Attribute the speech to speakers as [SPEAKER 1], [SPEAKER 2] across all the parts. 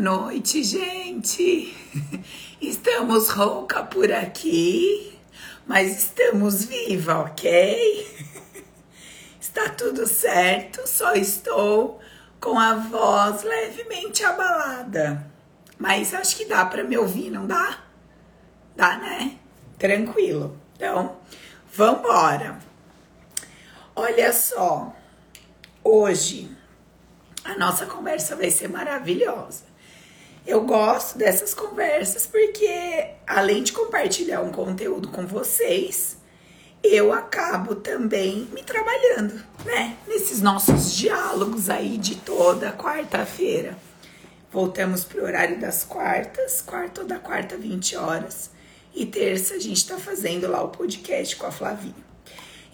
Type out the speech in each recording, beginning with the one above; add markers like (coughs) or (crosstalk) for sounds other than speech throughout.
[SPEAKER 1] noite, gente. (laughs) Estamos rouca por aqui, mas estamos viva, ok? (laughs) Está tudo certo, só estou com a voz levemente abalada. Mas acho que dá para me ouvir, não dá? Dá, né? Tranquilo. Então, vambora. Olha só, hoje a nossa conversa vai ser maravilhosa. Eu gosto dessas conversas porque, além de compartilhar um conteúdo com vocês, eu acabo também me trabalhando, né? Nesses nossos diálogos aí de toda quarta-feira. Voltamos pro horário das quartas, quarta ou da quarta, 20 horas. E terça a gente tá fazendo lá o podcast com a Flavinha.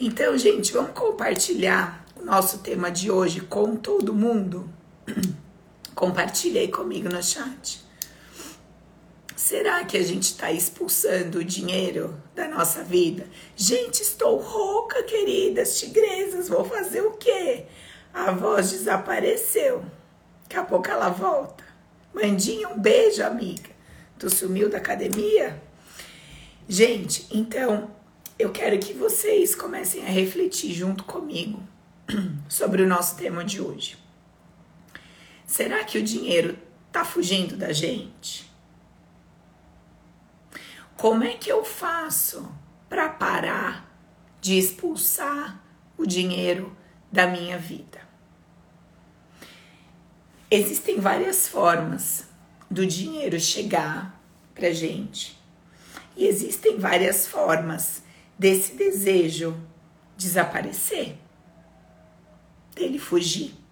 [SPEAKER 1] Então, gente, vamos compartilhar o nosso tema de hoje com todo mundo? (clears throat) Compartilhei comigo no chat. Será que a gente está expulsando o dinheiro da nossa vida? Gente, estou rouca, queridas tigresas. Vou fazer o quê? A voz desapareceu. Daqui a pouco ela volta. Mandinha, um beijo, amiga. Tu sumiu da academia? Gente, então eu quero que vocês comecem a refletir junto comigo (clears throat) sobre o nosso tema de hoje. Será que o dinheiro tá fugindo da gente? Como é que eu faço para parar de expulsar o dinheiro da minha vida? Existem várias formas do dinheiro chegar pra gente. E existem várias formas desse desejo desaparecer, dele fugir.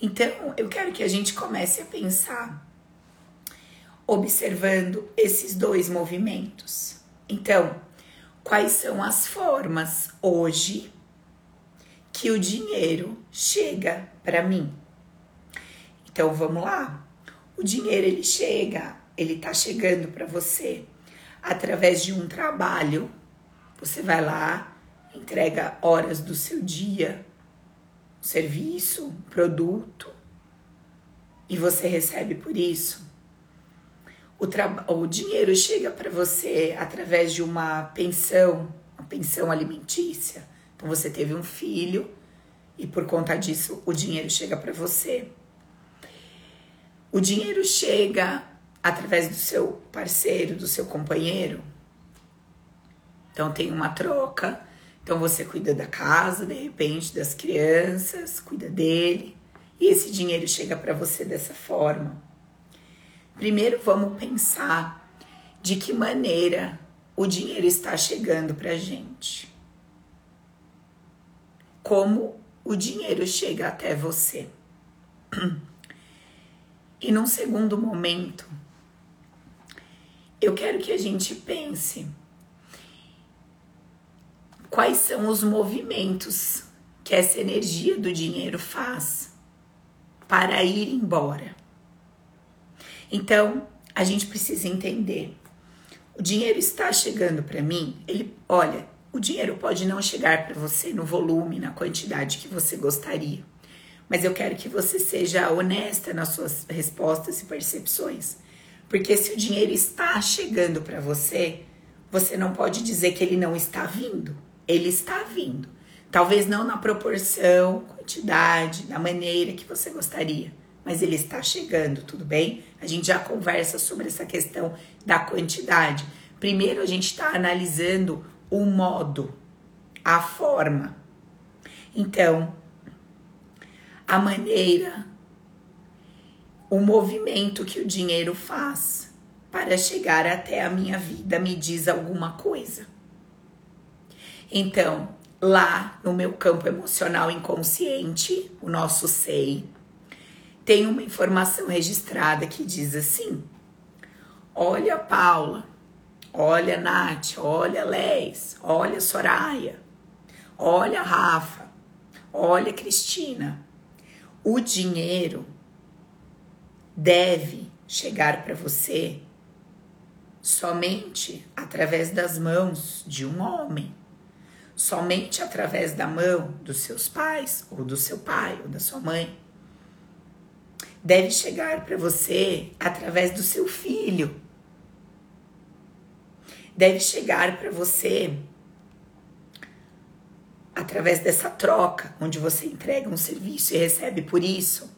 [SPEAKER 1] Então, eu quero que a gente comece a pensar observando esses dois movimentos. Então, quais são as formas hoje que o dinheiro chega para mim? Então, vamos lá. O dinheiro ele chega, ele tá chegando para você através de um trabalho. Você vai lá, entrega horas do seu dia, serviço, produto, e você recebe por isso. O, o dinheiro chega para você através de uma pensão, uma pensão alimentícia. Então você teve um filho e por conta disso o dinheiro chega para você. O dinheiro chega através do seu parceiro, do seu companheiro. Então tem uma troca então você cuida da casa, de repente, das crianças, cuida dele, e esse dinheiro chega para você dessa forma. Primeiro vamos pensar de que maneira o dinheiro está chegando para gente. Como o dinheiro chega até você. (clears throat) E num segundo momento, eu quero que a gente pense quais são os movimentos que essa energia do dinheiro faz para ir embora. Então, a gente precisa entender. O dinheiro está chegando para mim, ele, olha, o dinheiro pode não chegar para você no volume, na quantidade que você gostaria. Mas eu quero que você seja honesta nas suas respostas e percepções. Porque se o dinheiro está chegando para você, você não pode dizer que ele não está vindo ele está vindo. Talvez não na proporção, quantidade, da maneira que você gostaria, mas ele está chegando, tudo bem? A gente já conversa sobre essa questão da quantidade. Primeiro, a gente está analisando o modo, a forma. Então, a maneira, o movimento que o dinheiro faz para chegar até a minha vida me diz alguma coisa. Então, lá no meu campo emocional inconsciente, o nosso SEI, tem uma informação registrada que diz assim: Olha, Paula, olha, Nath, olha, Les, olha, Soraya, olha, Rafa, olha, Cristina. O dinheiro deve chegar para você somente através das mãos de um homem somente através da mão dos seus pais, ou do seu pai, ou da sua mãe. deve chegar para você através do seu filho. Deve chegar para você através dessa troca, onde você entrega um serviço e recebe por isso.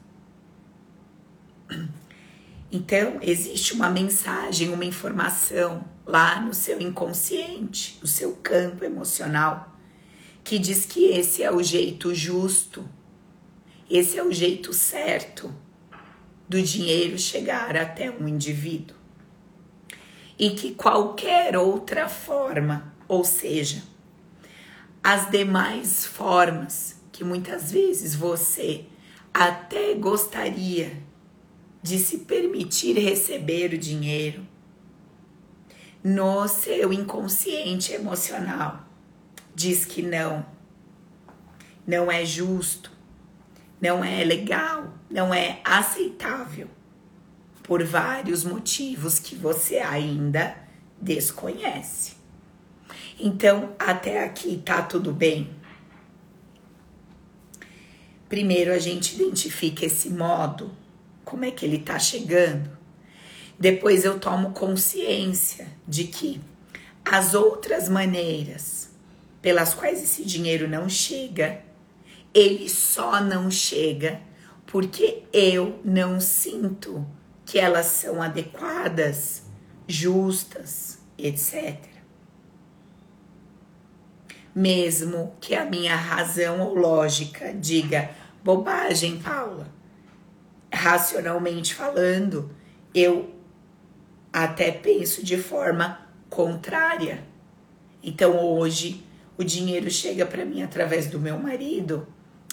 [SPEAKER 1] Então, existe uma mensagem, uma informação lá no seu inconsciente, no seu campo emocional, que diz que esse é o jeito justo, esse é o jeito certo do dinheiro chegar até um indivíduo. E que qualquer outra forma, ou seja, as demais formas que muitas vezes você até gostaria de se permitir receber o dinheiro no seu inconsciente emocional diz que não, não é justo, não é legal, não é aceitável por vários motivos que você ainda desconhece. Então, até aqui tá tudo bem. Primeiro a gente identifica esse modo, como é que ele tá chegando. Depois eu tomo consciência de que as outras maneiras pelas quais esse dinheiro não chega, ele só não chega porque eu não sinto que elas são adequadas, justas, etc mesmo que a minha razão ou lógica diga bobagem, Paula. Racionalmente falando, eu até penso de forma contrária. Então hoje o dinheiro chega para mim através do meu marido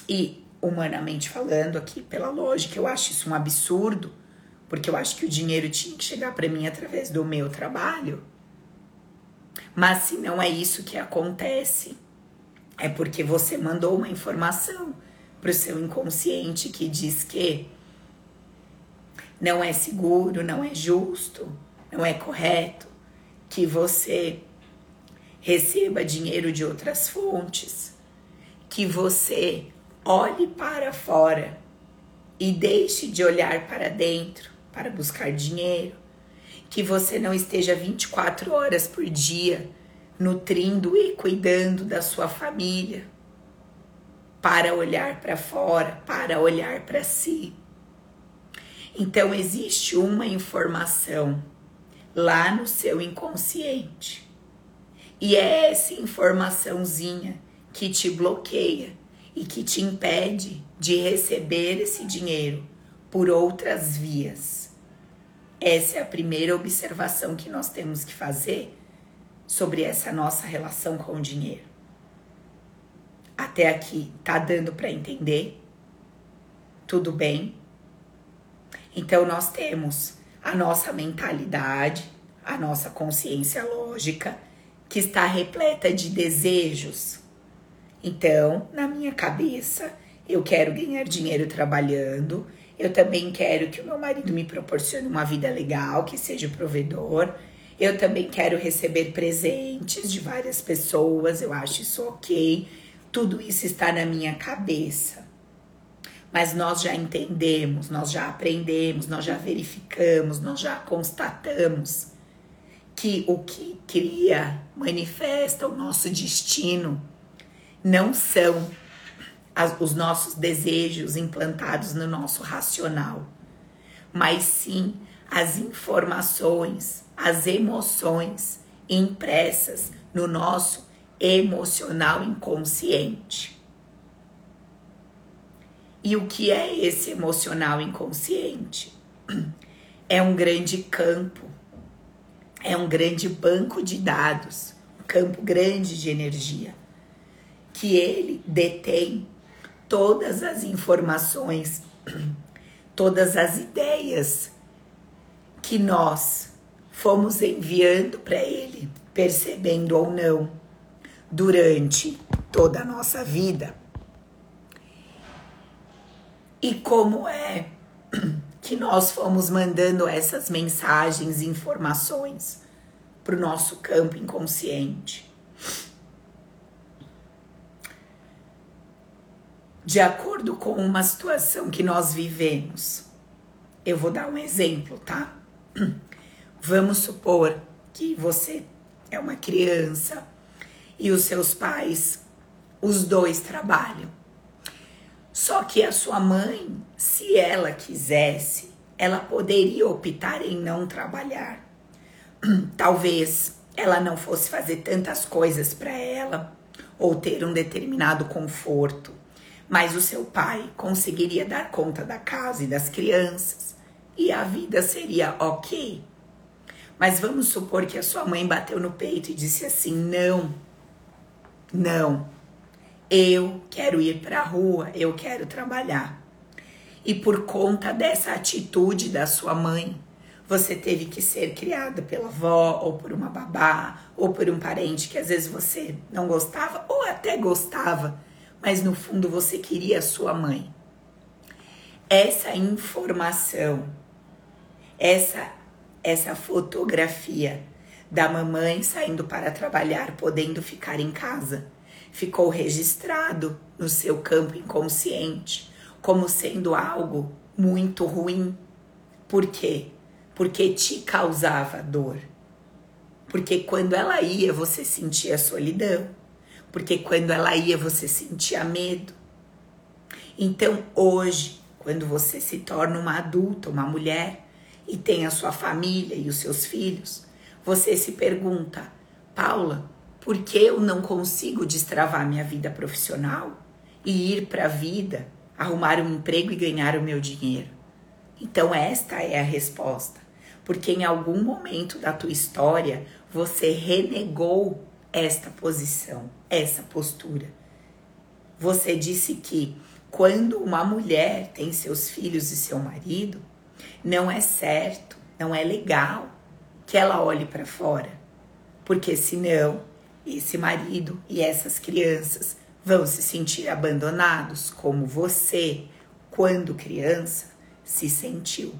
[SPEAKER 1] e humanamente falando aqui pela lógica, eu acho isso um absurdo, porque eu acho que o dinheiro tinha que chegar para mim através do meu trabalho. Mas se não é isso que acontece, é porque você mandou uma informação para o seu inconsciente que diz que não é seguro, não é justo, não é correto que você receba dinheiro de outras fontes, que você olhe para fora e deixe de olhar para dentro para buscar dinheiro que você não esteja 24 horas por dia nutrindo e cuidando da sua família, para olhar para fora, para olhar para si. Então existe uma informação lá no seu inconsciente. E é essa informaçãozinha que te bloqueia e que te impede de receber esse dinheiro por outras vias. Essa é a primeira observação que nós temos que fazer sobre essa nossa relação com o dinheiro. Até aqui tá dando para entender? Tudo bem? Então nós temos a nossa mentalidade, a nossa consciência lógica que está repleta de desejos. Então, na minha cabeça, eu quero ganhar dinheiro trabalhando, eu também quero que o meu marido me proporcione uma vida legal, que seja provedor. Eu também quero receber presentes de várias pessoas, eu acho isso ok. Tudo isso está na minha cabeça. Mas nós já entendemos, nós já aprendemos, nós já verificamos, nós já constatamos que o que cria, manifesta o nosso destino não são as, os nossos desejos implantados no nosso racional, mas sim as informações, as emoções impressas no nosso emocional inconsciente. E o que é esse emocional inconsciente? (clears throat) É um grande campo, é um grande banco de dados, um campo grande de energia, que ele detém todas as informações, (clears throat) todas as ideias que nós fomos enviando para ele, percebendo ou não, durante toda a nossa vida. E como é que nós fomos mandando essas mensagens informações para o nosso campo inconsciente? de acordo com uma situação que nós vivemos, eu vou dar um exemplo, tá? Vamos supor que você é uma criança e os seus pais, os dois trabalham. Só que a sua mãe, se ela quisesse, ela poderia optar em não trabalhar. (clears throat) Talvez ela não fosse fazer tantas coisas para ela ou ter um determinado conforto, mas o seu pai conseguiria dar conta da casa e das crianças e a vida seria ok. Mas vamos supor que a sua mãe bateu no peito e disse assim: não, não, eu quero ir para a rua, eu quero trabalhar. E por conta dessa atitude da sua mãe, você teve que ser criada pela avó, ou por uma babá, ou por um parente que às vezes você não gostava, ou até gostava, mas no fundo você queria a sua mãe. Essa informação, essa essa fotografia da mamãe saindo para trabalhar, podendo ficar em casa, ficou registrado no seu campo inconsciente como sendo algo muito ruim. Por quê? Porque te causava dor. Porque quando ela ia, você sentia solidão. Porque quando ela ia, você sentia medo. Então, hoje, quando você se torna uma adulta, uma mulher, e tem a sua família e os seus filhos, você se pergunta, Paula, por que eu não consigo destravar minha vida profissional e ir para a vida, arrumar um emprego e ganhar o meu dinheiro? Então, esta é a resposta. Porque em algum momento da tua história você renegou esta posição, essa postura. Você disse que quando uma mulher tem seus filhos e seu marido, não é certo, não é legal que ela olhe para fora, porque senão esse marido e essas crianças vão se sentir abandonados, como você, quando criança, se sentiu.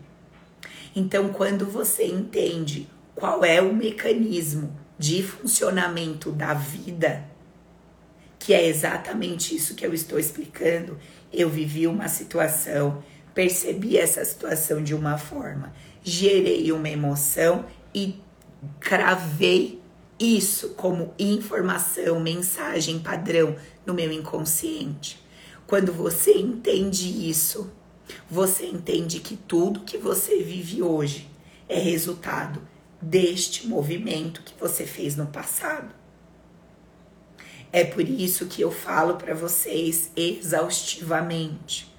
[SPEAKER 1] Então, quando você entende qual é o mecanismo de funcionamento da vida, que é exatamente isso que eu estou explicando, eu vivi uma situação percebi essa situação de uma forma, gerei uma emoção e cravei isso como informação, mensagem padrão no meu inconsciente. Quando você entende isso, você entende que tudo que você vive hoje é resultado deste movimento que você fez no passado. É por isso que eu falo para vocês exaustivamente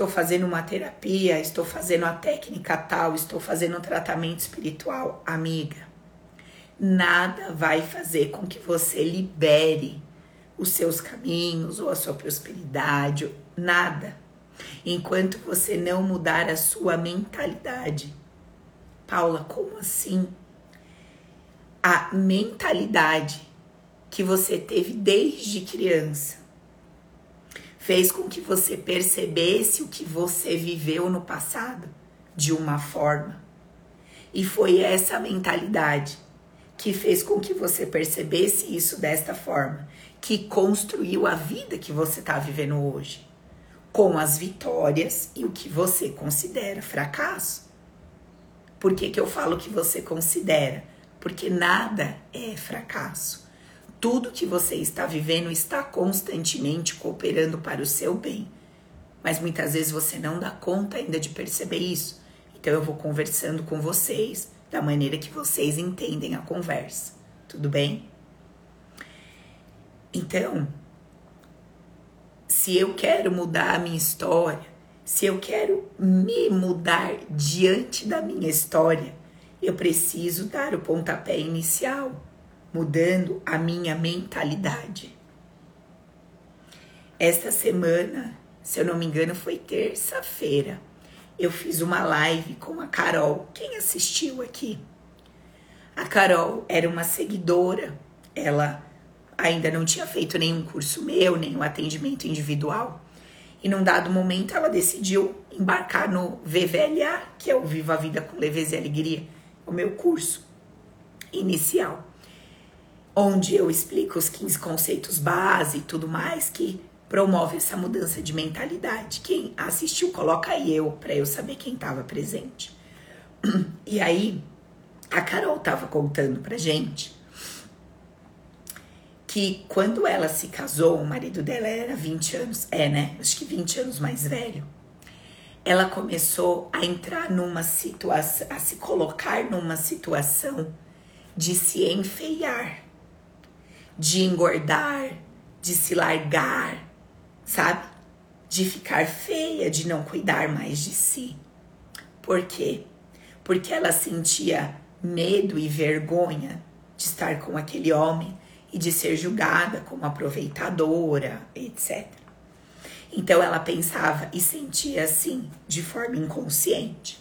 [SPEAKER 1] estou fazendo uma terapia, estou fazendo a técnica tal, estou fazendo um tratamento espiritual, amiga. Nada vai fazer com que você libere os seus caminhos ou a sua prosperidade, nada. Enquanto você não mudar a sua mentalidade. Paula, como assim? A mentalidade que você teve desde criança fez com que você percebesse o que você viveu no passado de uma forma. E foi essa mentalidade que fez com que você percebesse isso desta forma, que construiu a vida que você está vivendo hoje, com as vitórias e o que você considera fracasso. Por que, que eu falo que você considera? Porque nada é fracasso. Tudo que você está vivendo está constantemente cooperando para o seu bem. Mas muitas vezes você não dá conta ainda de perceber isso. Então eu vou conversando com vocês da maneira que vocês entendem a conversa. Tudo bem? Então, se eu quero mudar a minha história, se eu quero me mudar diante da minha história, eu preciso dar o pontapé inicial mudando a minha mentalidade. Esta semana, se eu não me engano, foi terça-feira. Eu fiz uma live com a Carol. Quem assistiu aqui? A Carol era uma seguidora. Ela ainda não tinha feito nenhum curso meu, nenhum atendimento individual. E num dado momento ela decidiu embarcar no VVLA, que é o Viva a Vida com Leveza e Alegria, o meu curso inicial onde eu explico os 15 conceitos base e tudo mais, que promove essa mudança de mentalidade. Quem assistiu, coloca aí eu, para eu saber quem estava presente. (clears throat) E aí, a Carol estava contando pra gente que quando ela se casou, o marido dela era 20 anos, é, né? Acho que 20 anos mais velho. Ela começou a entrar numa situação, a se colocar numa situação de se enfeiar, de engordar, de se largar, sabe? De ficar feia, de não cuidar mais de si. Por quê? Porque ela sentia medo e vergonha de estar com aquele homem e de ser julgada como aproveitadora, etc. Então ela pensava e sentia assim, de forma inconsciente.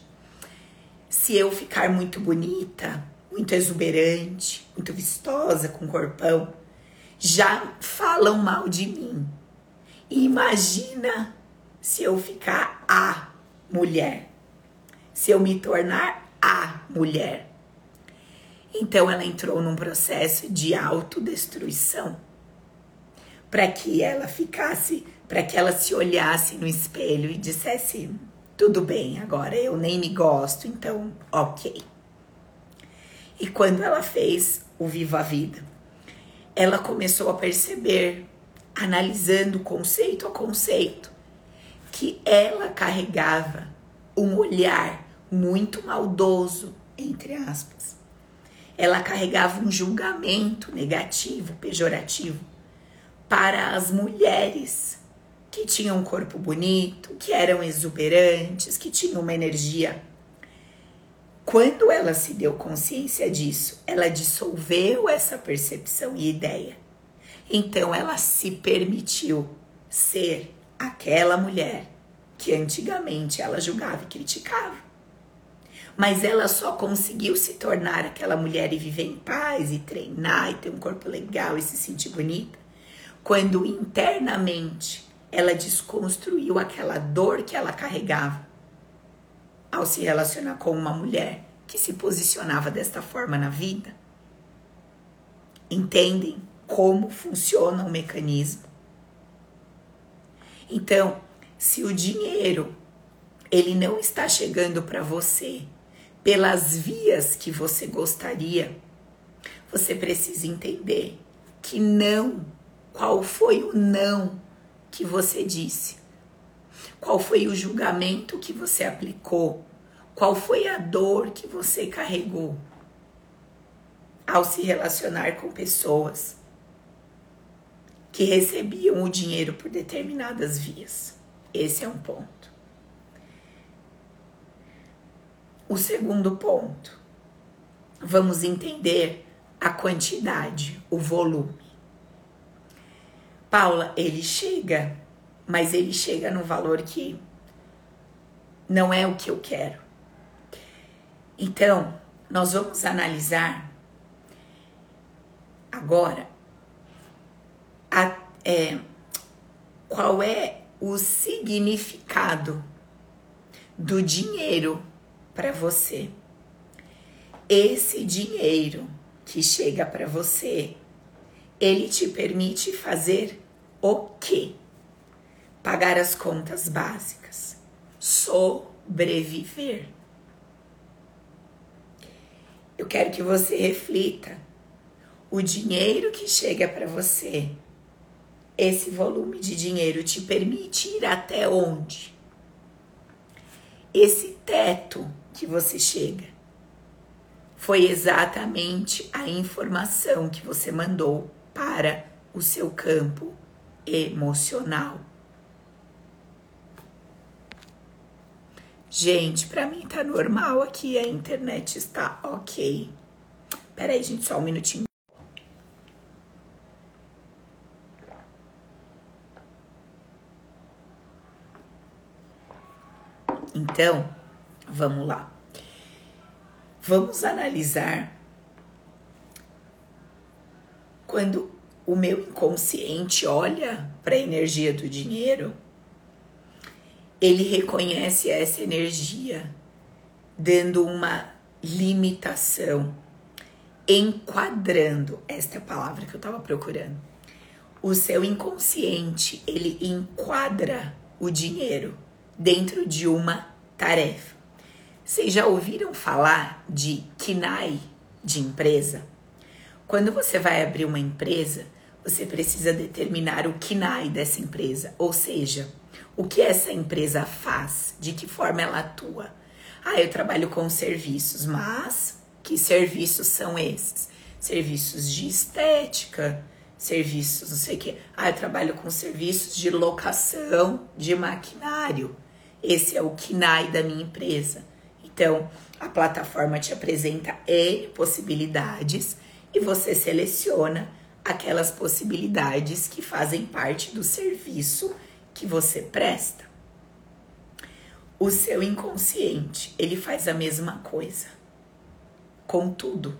[SPEAKER 1] Se eu ficar muito bonita, muito exuberante, muito vistosa, com corpão, já falam mal de mim. Imagina se eu ficar a mulher, se eu me tornar a mulher. Então ela entrou num processo de autodestruição para que ela ficasse, para que ela se olhasse no espelho e dissesse: tudo bem, agora eu nem me gosto, então ok. E quando ela fez o Viva a Vida, ela começou a perceber, analisando conceito a conceito, que ela carregava um olhar muito maldoso, entre aspas, ela carregava um julgamento negativo, pejorativo para as mulheres que tinham um corpo bonito, que eram exuberantes, que tinham uma energia. Quando ela se deu consciência disso, ela dissolveu essa percepção e ideia. Então ela se permitiu ser aquela mulher que antigamente ela julgava e criticava mas ela só conseguiu se tornar aquela mulher e viver em paz e treinar e ter um corpo legal e se sentir bonita quando internamente ela desconstruiu aquela dor que ela carregava ao se relacionar com uma mulher que se posicionava desta forma na vida. Entendem como funciona o mecanismo? Então, se o dinheiro ele não está chegando para você pelas vias que você gostaria, você precisa entender que não. Qual foi o não que você disse? Qual foi o julgamento que você aplicou? Qual foi a dor que você carregou ao se relacionar com pessoas que recebiam o dinheiro por determinadas vias? Esse é um ponto. O segundo ponto, vamos entender a quantidade, o volume. Paula, ele chega, mas ele chega no valor que não é o que eu quero. Então, nós vamos analisar agora a, é, qual é o significado do dinheiro para você. Esse dinheiro que chega para você, ele te permite fazer o quê? Pagar as contas básicas, sobreviver. Eu quero que você reflita. O dinheiro que chega para você, esse volume de dinheiro te permite ir até onde? Esse teto que você chega. Foi exatamente a informação que você mandou para o seu campo emocional. Gente, para mim tá normal aqui, a internet está ok. Pera aí, gente, só um minutinho. Então, Vamos lá. Vamos analisar quando o meu inconsciente olha para a energia do dinheiro, ele reconhece essa energia, dando uma limitação, enquadrando esta palavra que eu estava procurando. o seu inconsciente ele enquadra o dinheiro dentro de uma tarefa. Vocês já ouviram falar de KINAI de empresa? Quando você vai abrir uma empresa, você precisa determinar o KINAI dessa empresa, ou seja, o que essa empresa faz, de que forma ela atua. Ah, eu trabalho com serviços, mas que serviços são esses? Serviços de estética, serviços, não sei o que. Ah, eu trabalho com serviços de locação de maquinário. Esse é o KINAI da minha empresa. Então, a plataforma te apresenta N possibilidades e você seleciona aquelas possibilidades que fazem parte do serviço que você presta. O seu inconsciente, ele faz a mesma coisa com tudo.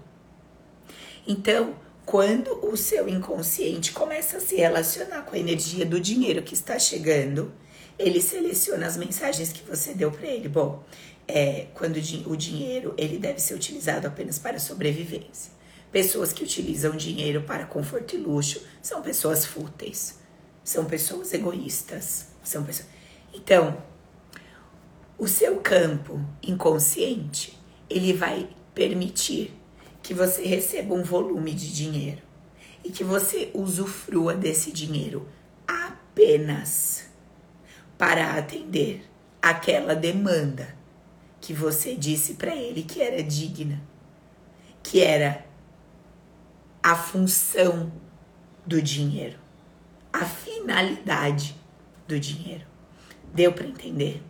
[SPEAKER 1] Então, quando o seu inconsciente começa a se relacionar com a energia do dinheiro que está chegando, ele seleciona as mensagens que você deu para ele. Bom, é, quando o dinheiro ele deve ser utilizado apenas para sobrevivência. Pessoas que utilizam dinheiro para conforto e luxo são pessoas fúteis, são pessoas egoístas, são pessoas. Então, o seu campo inconsciente ele vai permitir que você receba um volume de dinheiro e que você usufrua desse dinheiro apenas para atender aquela demanda que você disse para ele que era digna, que era a função do dinheiro, a finalidade do dinheiro. Deu para entender?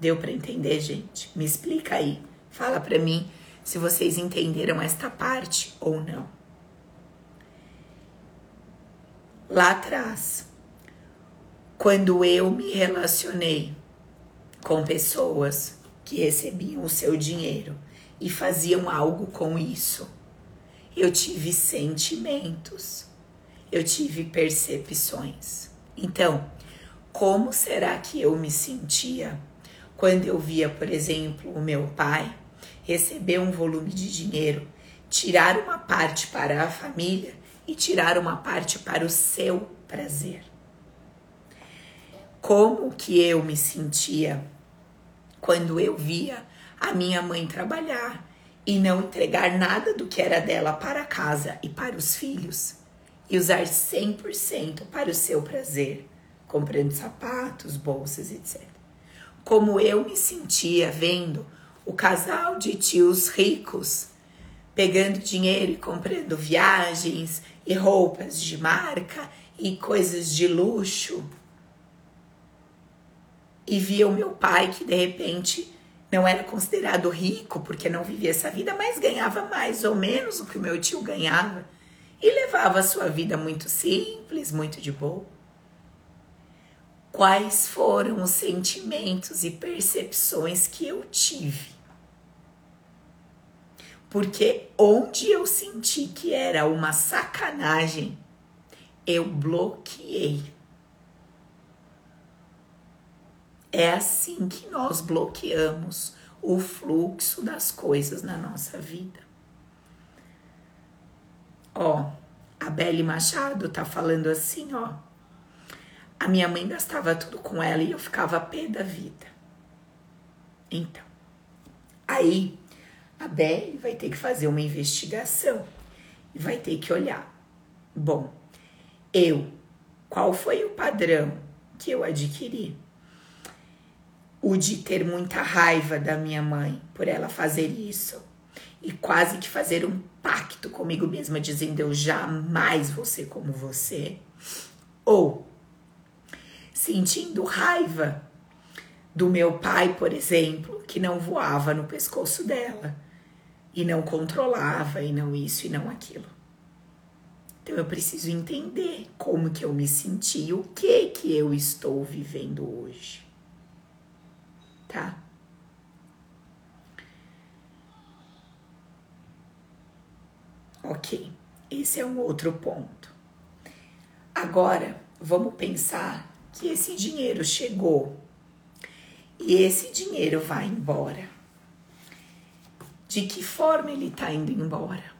[SPEAKER 1] Deu para entender, gente? Me explica aí. Fala para mim se vocês entenderam esta parte ou não. Lá atrás, quando eu me relacionei com pessoas que recebiam o seu dinheiro e faziam algo com isso, eu tive sentimentos, eu tive percepções. Então, como será que eu me sentia quando eu via, por exemplo, o meu pai receber um volume de dinheiro, tirar uma parte para a família e tirar uma parte para o seu prazer. Como que eu me sentia quando eu via a minha mãe trabalhar e não entregar nada do que era dela para casa e para os filhos e usar 100% para o seu prazer, comprando sapatos, bolsas, etc. Como eu me sentia vendo o casal de tios ricos pegando dinheiro e comprando viagens e roupas de marca e coisas de luxo. E via o meu pai que de repente não era considerado rico porque não vivia essa vida, mas ganhava mais ou menos o que o meu tio ganhava e levava a sua vida muito simples, muito de boa. Quais foram os sentimentos e percepções que eu tive? Porque onde eu senti que era uma sacanagem, eu bloqueei. É assim que nós bloqueamos o fluxo das coisas na nossa vida. Ó, a Belle Machado tá falando assim, ó. A minha mãe gastava tudo com ela e eu ficava pé da vida. Então, aí a Belle vai ter que fazer uma investigação e vai ter que olhar. Bom, eu, qual foi o padrão que eu adquiri? O de ter muita raiva da minha mãe por ela fazer isso e quase que fazer um pacto comigo mesma, dizendo eu jamais vou ser como você. Ou sentindo raiva do meu pai, por exemplo, que não voava no pescoço dela e não controlava e não isso e não aquilo. Então eu preciso entender como que eu me senti, o que que eu estou vivendo hoje. Tá? Ok, esse é um outro ponto. Agora, vamos pensar que esse dinheiro chegou e esse dinheiro vai embora de que forma ele está indo embora.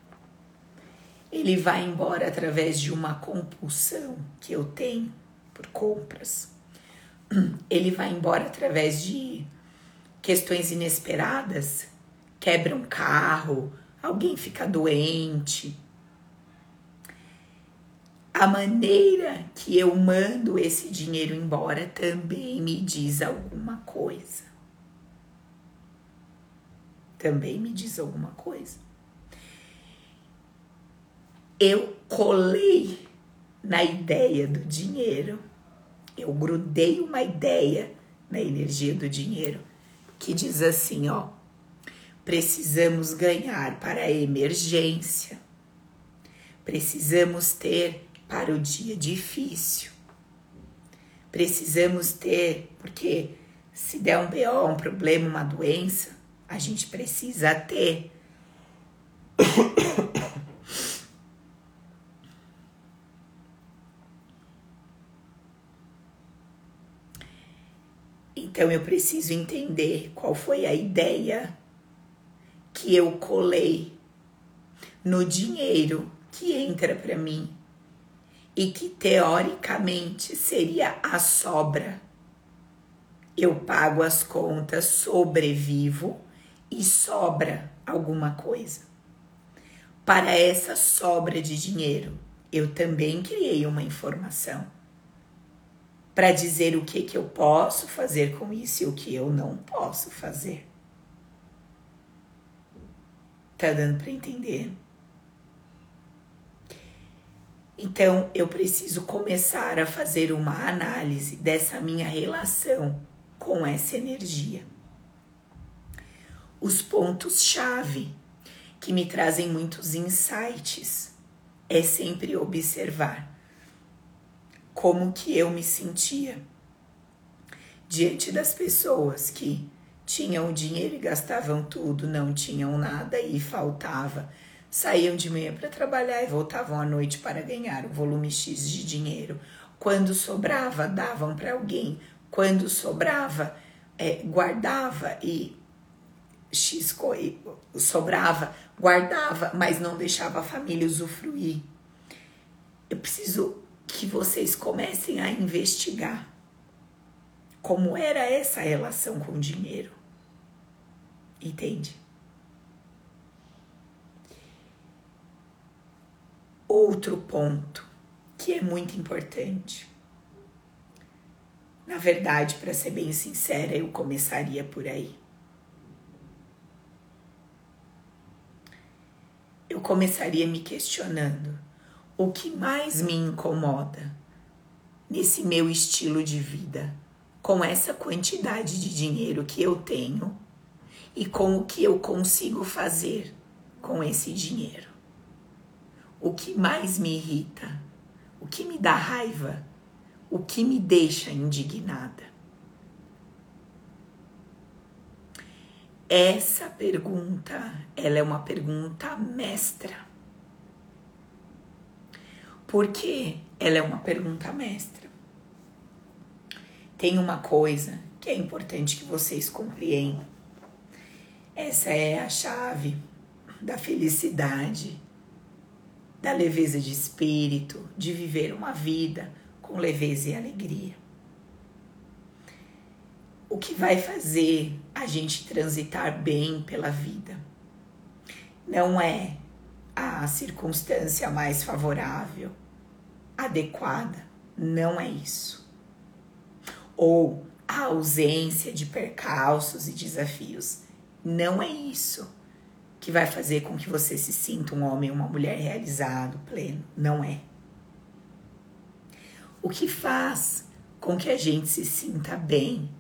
[SPEAKER 1] ele vai embora através de uma compulsão que eu tenho por compras. Ele vai embora através de questões inesperadas, quebra um carro, alguém fica doente. A maneira que eu mando esse dinheiro embora também me diz alguma coisa. Também me diz alguma coisa eu colei na ideia do dinheiro. Eu grudei uma ideia na energia do dinheiro que diz assim, ó: precisamos ganhar para a emergência. Precisamos ter para o dia difícil. Precisamos ter, porque se der um BO, um problema, uma doença, a gente precisa ter. Então eu preciso entender qual foi a ideia que eu colei no dinheiro que entra para mim e que teoricamente seria a sobra. Eu pago as contas, sobrevivo e sobra alguma coisa. Para essa sobra de dinheiro, eu também criei uma informação para dizer o que, que eu posso fazer com isso e o que eu não posso fazer. Tá dando para entender? Então eu preciso começar a fazer uma análise dessa minha relação com essa energia. Os pontos-chave que me trazem muitos insights é sempre observar como que eu me sentia diante das pessoas que tinham dinheiro e gastavam tudo, não tinham nada e faltava. Saíam de manhã para trabalhar e voltavam à noite para ganhar o volume X de dinheiro. Quando sobrava, davam para alguém. Quando sobrava, é, guardava e X sobrava, guardava, mas não deixava a família usufruir. Eu preciso que vocês comecem a investigar como era essa relação com o dinheiro. Entende? Outro ponto que é muito importante. Na verdade, para ser bem sincera, eu começaria por aí. Eu começaria me questionando o que mais me incomoda nesse meu estilo de vida, com essa quantidade de dinheiro que eu tenho e com o que eu consigo fazer com esse dinheiro. O que mais me irrita, o que me dá raiva, o que me deixa indignada. Essa pergunta, ela é uma pergunta mestra porque ela é uma pergunta mestra. Tem uma coisa que é importante que vocês compreendam. Essa é a chave da felicidade, da leveza de espírito, de viver uma vida com leveza e alegria. O que vai fazer a gente transitar bem pela vida não é a circunstância mais favorável, adequada. Não é isso. Ou a ausência de percalços e desafios. Não é isso que vai fazer com que você se sinta um homem ou uma mulher realizado, pleno. Não é. O que faz com que a gente se sinta bem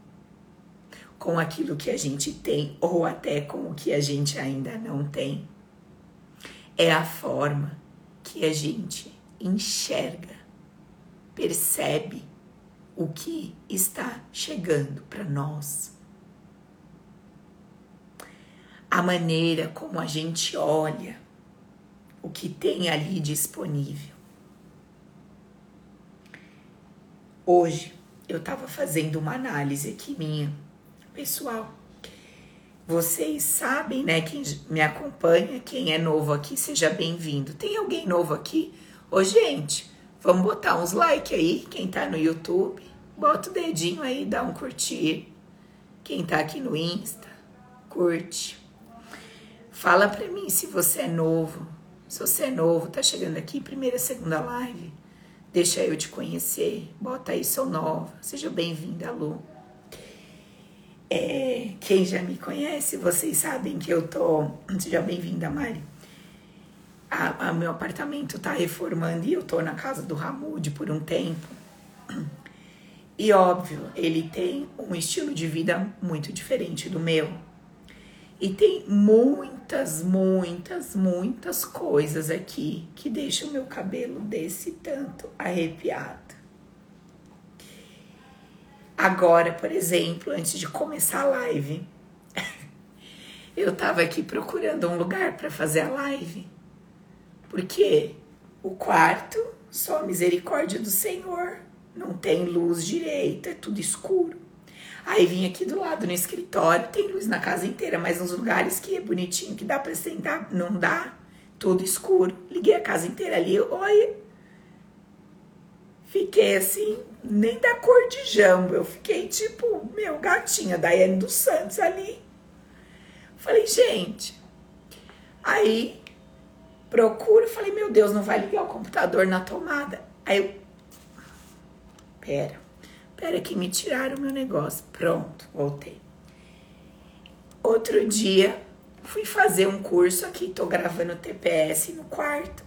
[SPEAKER 1] com aquilo que a gente tem ou até com o que a gente ainda não tem é a forma que a gente enxerga, percebe o que está chegando para nós. A maneira como a gente olha o que tem ali disponível. Hoje eu estava fazendo uma análise aqui minha, pessoal, vocês sabem, né? Quem me acompanha, quem é novo aqui, seja bem-vindo. Tem alguém novo aqui? Ô, gente, vamos botar uns like aí, quem tá no YouTube. Bota o dedinho aí, dá um curtir. Quem tá aqui no Insta, curte. Fala pra mim se você é novo. Se você é novo, tá chegando aqui, primeira, segunda live. Deixa eu te conhecer. Bota aí, sou nova. Seja bem-vinda, Lu. É, quem já me conhece, vocês sabem que eu tô. Seja bem-vinda, Mari. A, a, meu apartamento tá reformando e eu tô na casa do Ramude por um tempo. (clears throat) E óbvio, ele tem um estilo de vida muito diferente do meu. E tem muitas, muitas, muitas coisas aqui que deixam meu cabelo desse tanto arrepiado. Agora, por exemplo, antes de começar a live, (laughs) eu tava aqui procurando um lugar para fazer a live. Porque o quarto, só a misericórdia do Senhor, não tem luz direita, é tudo escuro. Aí vim aqui do lado no escritório, tem luz na casa inteira, mas nos lugares que é bonitinho, que dá para sentar, não dá, tudo escuro. Liguei a casa inteira ali, olha, fiquei assim, nem da cor de jambo. Eu fiquei tipo, meu, gatinha, Daiane dos Santos ali. Falei, gente. Aí procuro, falei, meu Deus, não vai ligar o computador na tomada. Aí eu. Pera, pera que me tiraram o meu negócio. Pronto, voltei. Outro dia, fui fazer um curso aqui, tô gravando TPS no quarto.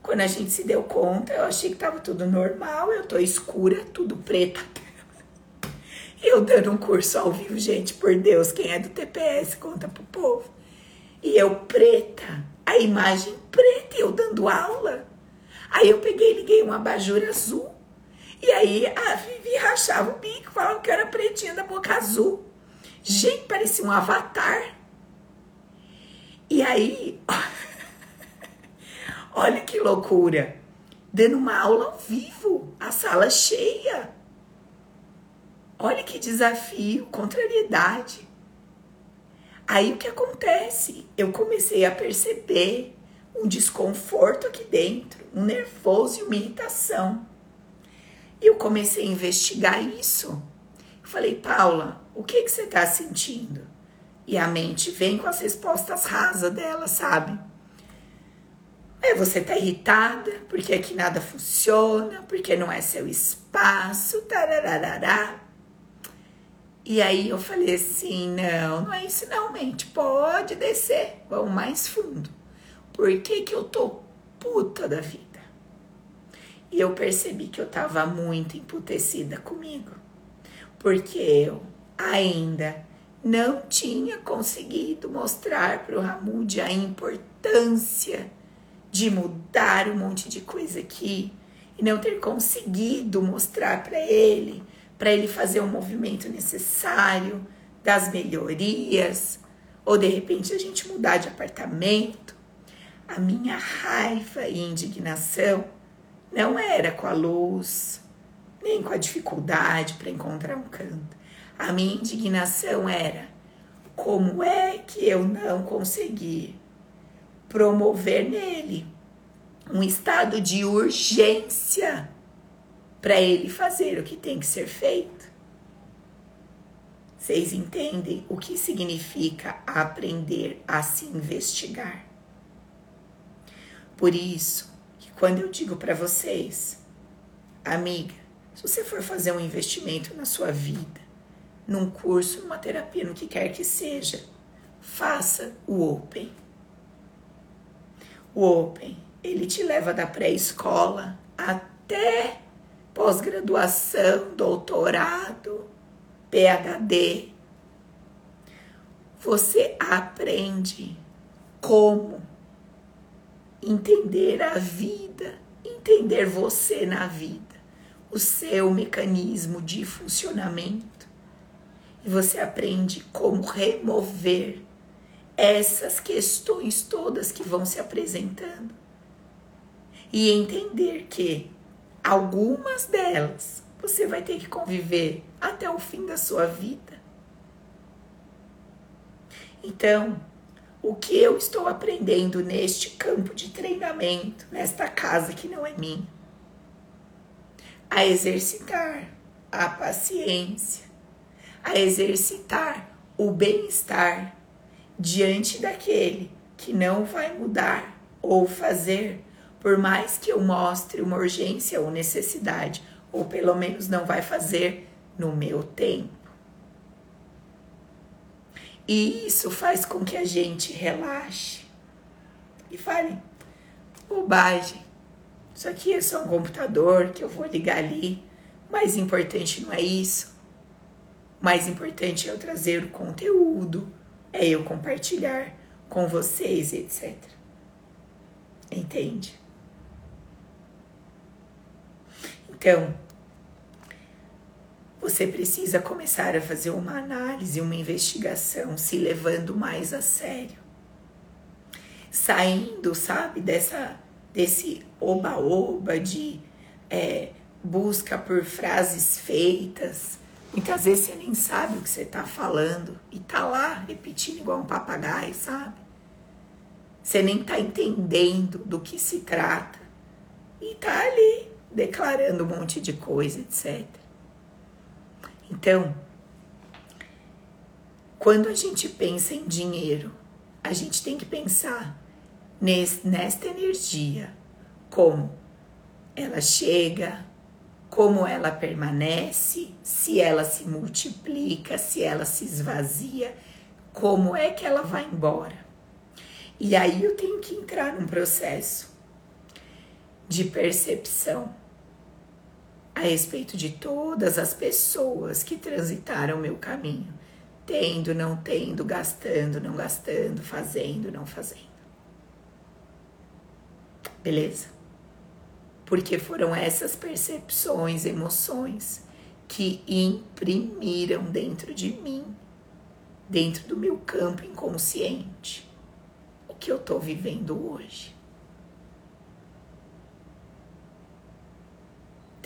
[SPEAKER 1] Quando a gente se deu conta, eu achei que tava tudo normal, eu tô escura, tudo preta. (laughs) Eu dando um curso ao vivo, gente, por Deus, quem é do TPS, conta pro povo. E eu preta, a imagem preta, eu dando aula. Aí eu peguei e liguei um abajur azul. E aí a Vivi rachava o bico, falava que eu era pretinha da boca azul. Gente, parecia um avatar. E aí, (laughs) Olha que loucura! Dando uma aula ao vivo, a sala cheia. Olha que desafio, contrariedade. Aí o que acontece? Eu comecei a perceber um desconforto aqui dentro, um nervoso e uma irritação. E eu comecei a investigar isso. Eu falei, Paula, o que, que você está sentindo? E a mente vem com as respostas rasas dela, sabe? É, você tá irritada porque aqui nada funciona, porque não é seu espaço, tararará. E aí eu falei assim, não, não é isso não, mente, pode descer, vamos mais fundo. Por que que eu tô puta da vida? E eu percebi que eu tava muito emputecida comigo, porque eu ainda não tinha conseguido mostrar para o Ramud a importância de mudar um monte de coisa aqui e não ter conseguido mostrar para ele, para ele fazer o movimento necessário das melhorias, ou de repente a gente mudar de apartamento. A minha raiva e indignação não era com a luz, nem com a dificuldade para encontrar um canto. A minha indignação era como é que eu não consegui promover nele um estado de urgência para ele fazer o que tem que ser feito. Vocês entendem o que significa aprender a se investigar? Por isso que quando eu digo para vocês, amiga, se você for fazer um investimento na sua vida, num curso, numa terapia, no que quer que seja, faça o Open. O Open, ele te leva da pré-escola até pós-graduação, doutorado, PhD. Você aprende como entender a vida, entender você na vida, o seu mecanismo de funcionamento. E você aprende como remover essas questões todas que vão se apresentando e entender que algumas delas você vai ter que conviver até o fim da sua vida. Então, o que eu estou aprendendo neste campo de treinamento, nesta casa que não é minha? A exercitar a paciência, a exercitar o bem-estar diante daquele que não vai mudar ou fazer, por mais que eu mostre uma urgência ou necessidade, ou pelo menos não vai fazer no meu tempo. E isso faz com que a gente relaxe e fale: bobagem, isso aqui é só um computador que eu vou ligar ali. Mais importante não é isso. O mais importante é eu trazer o conteúdo, é eu compartilhar com vocês, etc. Entende? Então, você precisa começar a fazer uma análise, uma investigação, se levando mais a sério. Saindo, sabe, dessa desse oba-oba de é, busca por frases feitas. Muitas vezes você nem sabe o que você está falando e tá lá repetindo igual um papagaio, sabe? Você nem tá entendendo do que se trata e tá ali declarando um monte de coisa, etc. Então, quando a gente pensa em dinheiro, a gente tem que pensar nesse, nesta energia, como ela chega, como ela permanece, se ela se multiplica, se ela se esvazia, como é que ela vai embora. E aí eu tenho que entrar num processo de percepção a respeito de todas as pessoas que transitaram meu caminho, tendo, não tendo, gastando, não gastando, fazendo, não fazendo. Beleza? Porque foram essas percepções, emoções que imprimiram dentro de mim, dentro do meu campo inconsciente, o que eu tô vivendo hoje.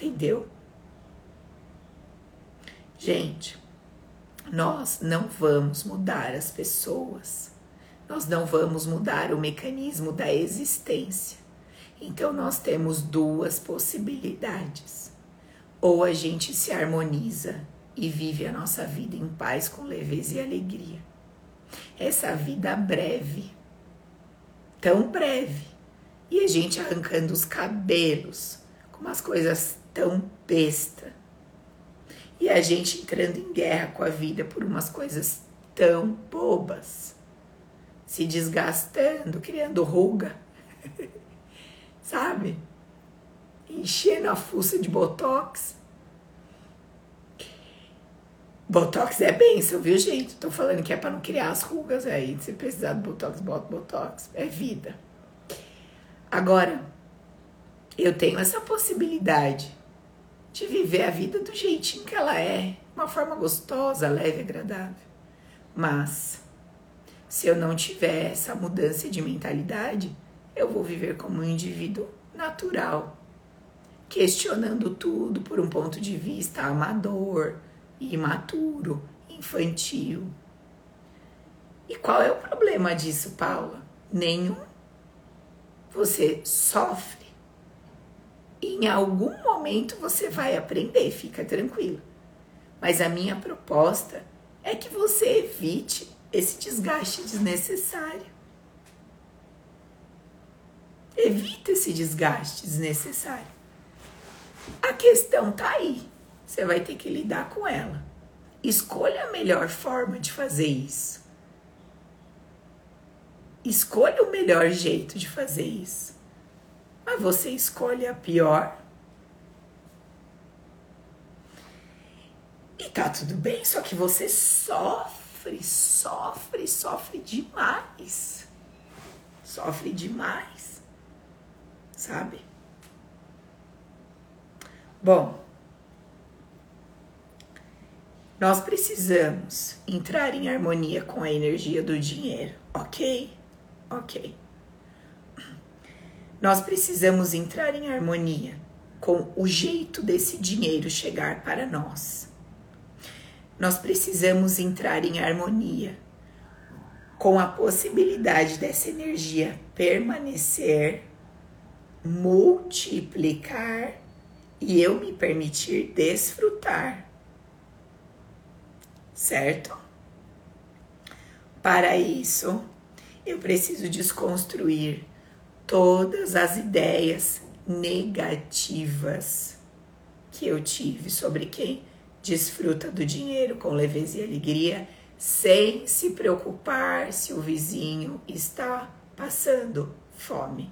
[SPEAKER 1] Entendeu? Gente, nós não vamos mudar as pessoas, nós não vamos mudar o mecanismo da existência. Então, nós temos duas possibilidades. Ou a gente se harmoniza e vive a nossa vida em paz, com leveza e alegria. Essa vida breve, tão breve, e a gente arrancando os cabelos, com umas coisas tão besta. E a gente entrando em guerra com a vida por umas coisas tão bobas. Se desgastando, criando ruga. (laughs) Sabe? Enchendo a fuça de botox. Botox é benção, viu, gente? Tô falando que é para não criar as rugas aí. Se precisar de botox, bota botox. É vida. Agora, eu tenho essa possibilidade de viver a vida do jeitinho que ela é, uma forma gostosa, leve agradável. Mas se eu não tiver essa mudança de mentalidade, eu vou viver como um indivíduo natural, questionando tudo por um ponto de vista amador, imaturo, infantil. E qual é o problema disso, Paula? Nenhum. Você sofre em algum momento você vai aprender, fica tranquilo. Mas a minha proposta é que você evite esse desgaste desnecessário. Evita esse desgaste desnecessário. A questão tá aí. Você vai ter que lidar com ela. Escolha a melhor forma de fazer isso. Escolha o melhor jeito de fazer isso mas você escolhe a pior. E tá tudo bem, só que você sofre, sofre, sofre demais. Sofre demais. Sabe? Bom, nós precisamos entrar em harmonia com a energia do dinheiro, ok? Ok. Nós precisamos entrar em harmonia com o jeito desse dinheiro chegar para nós. Nós precisamos entrar em harmonia com a possibilidade dessa energia permanecer, multiplicar e eu me permitir desfrutar. Certo? Para isso, eu preciso desconstruir todas as ideias negativas que eu tive sobre quem desfruta do dinheiro com leveza e alegria, sem se preocupar se o vizinho está passando fome.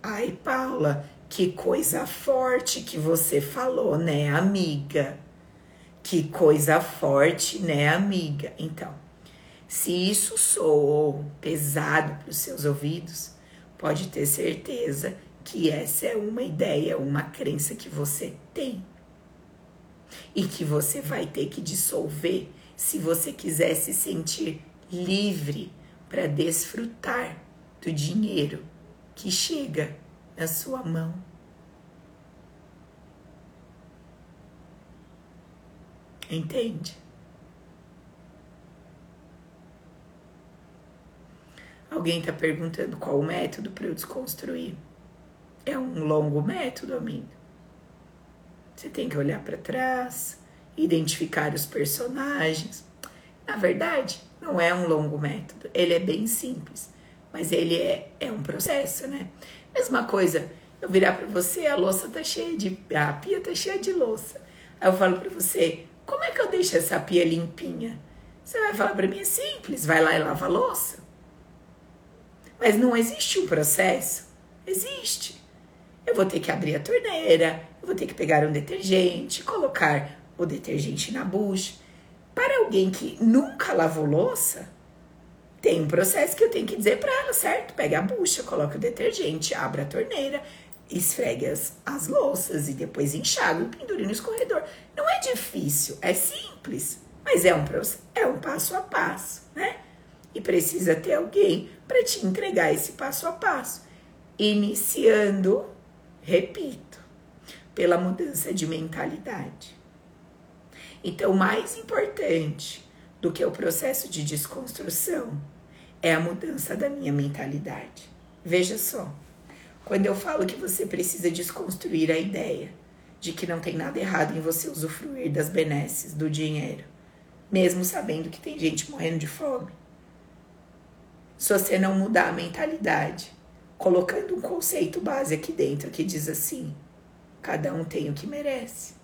[SPEAKER 1] Ai, Paula, que coisa forte que você falou, né, amiga? Que coisa forte, né, amiga? Então, se isso soou pesado para os seus ouvidos, pode ter certeza que essa é uma ideia, uma crença que você tem e que você vai ter que dissolver se você quiser se sentir livre para desfrutar do dinheiro que chega na sua mão. Entende? Alguém está perguntando qual o método para eu desconstruir. É um longo método, amigo. Você tem que olhar para trás, identificar os personagens. Na verdade, não é um longo método, ele é bem simples, mas ele é, é um processo, né? Mesma coisa, eu virar para você, a louça tá cheia de. a pia tá cheia de louça. Aí eu falo para você, como é que eu deixo essa pia limpinha? Você vai falar para mim, é simples, vai lá e lava a louça. Mas não existe um processo? Existe. Eu vou ter que abrir a torneira, eu vou ter que pegar um detergente, colocar o detergente na bucha. Para alguém que nunca lavou louça, tem um processo que eu tenho que dizer para ela, certo? Pega a bucha, coloca o detergente, abra a torneira, esfregue as, as louças e depois enxaga e pendure no escorredor. Não é difícil, é simples, mas é um, é um passo a passo, né? E precisa ter alguém para te entregar esse passo a passo. Iniciando Repito, pela mudança de mentalidade. Então, mais importante do que o processo de desconstrução é a mudança da minha mentalidade. Veja só, quando eu falo que você precisa desconstruir a ideia de que não tem nada errado em você usufruir das benesses do dinheiro, mesmo sabendo que tem gente morrendo de fome. Se você não mudar a mentalidade colocando um conceito base aqui dentro que diz assim: cada um tem o que merece.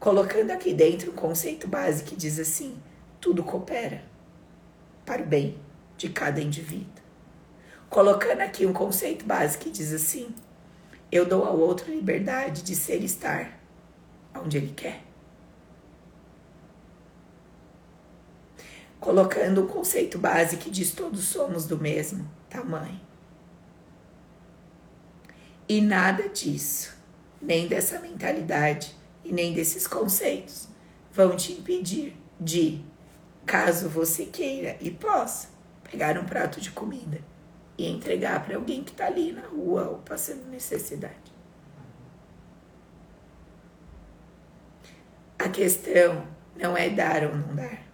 [SPEAKER 1] Colocando aqui dentro um conceito base que diz assim: tudo coopera para o bem de cada indivíduo. Colocando aqui um conceito base que diz assim: eu dou ao outro liberdade de ser e estar onde ele quer. Colocando um conceito base que diz todos somos do mesmo tamanho. E nada disso, nem dessa mentalidade e nem desses conceitos, vão te impedir de, caso você queira e possa, pegar um prato de comida e entregar para alguém que está ali na rua ou passando necessidade. A questão não é dar ou não dar.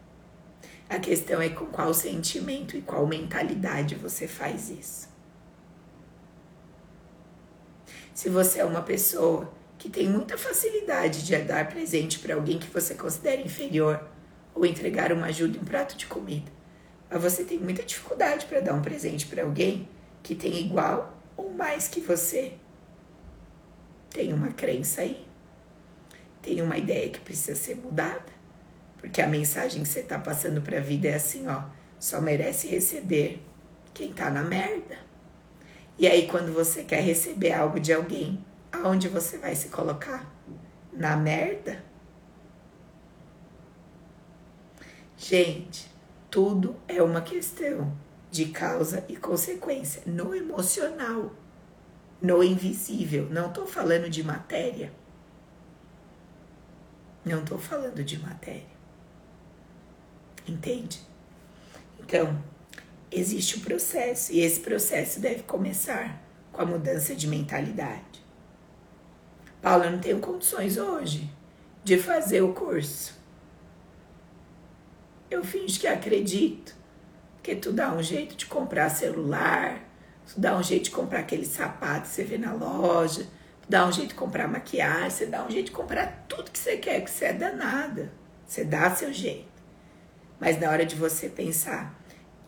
[SPEAKER 1] A questão é com qual sentimento e qual mentalidade você faz isso. Se você é uma pessoa que tem muita facilidade de dar presente para alguém que você considera inferior ou entregar uma ajuda, um prato de comida, mas você tem muita dificuldade para dar um presente para alguém que tem igual ou mais que você, tem uma crença aí, tem uma ideia que precisa ser mudada, porque a mensagem que você está passando para a vida é assim, ó, só merece receber quem tá na merda. E aí, quando você quer receber algo de alguém, aonde você vai se colocar? Na merda? Gente, tudo é uma questão de causa e consequência no emocional, no invisível. Não estou falando de matéria. Não estou falando de matéria. Entende? Então, existe um processo e esse processo deve começar com a mudança de mentalidade. Paula, eu não tenho condições hoje de fazer o curso. Eu finjo que acredito Porque tu dá um jeito de comprar celular, tu dá um jeito de comprar aquele sapato que você vê na loja, tu dá um jeito de comprar maquiagem, você dá um jeito de comprar tudo que você quer, que você é danada. Você dá seu jeito. Mas na hora de você pensar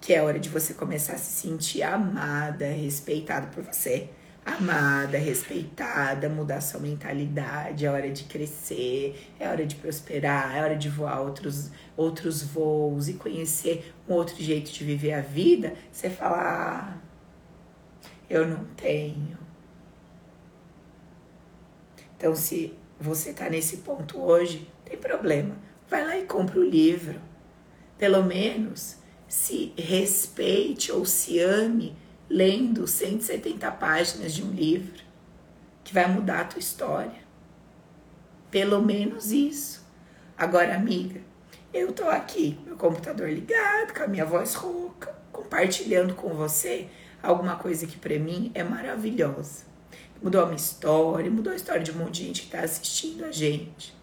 [SPEAKER 1] que é hora de você começar a se sentir amada, respeitada por você, amada, respeitada, mudar sua mentalidade, é hora de crescer, é hora de prosperar, é hora de voar outros, outros voos e conhecer um outro jeito de viver a vida, você fala, ah, eu não tenho. Então, se você está nesse ponto hoje, tem problema. Vai lá e compra o livro. Pelo menos se respeite ou se ame lendo 170 páginas de um livro que vai mudar a tua história. Pelo menos isso. Agora, amiga, eu tô aqui, meu computador ligado, com a minha voz rouca, compartilhando com você alguma coisa que para mim é maravilhosa. Mudou a minha história, mudou a história de um monte de gente que está assistindo a gente.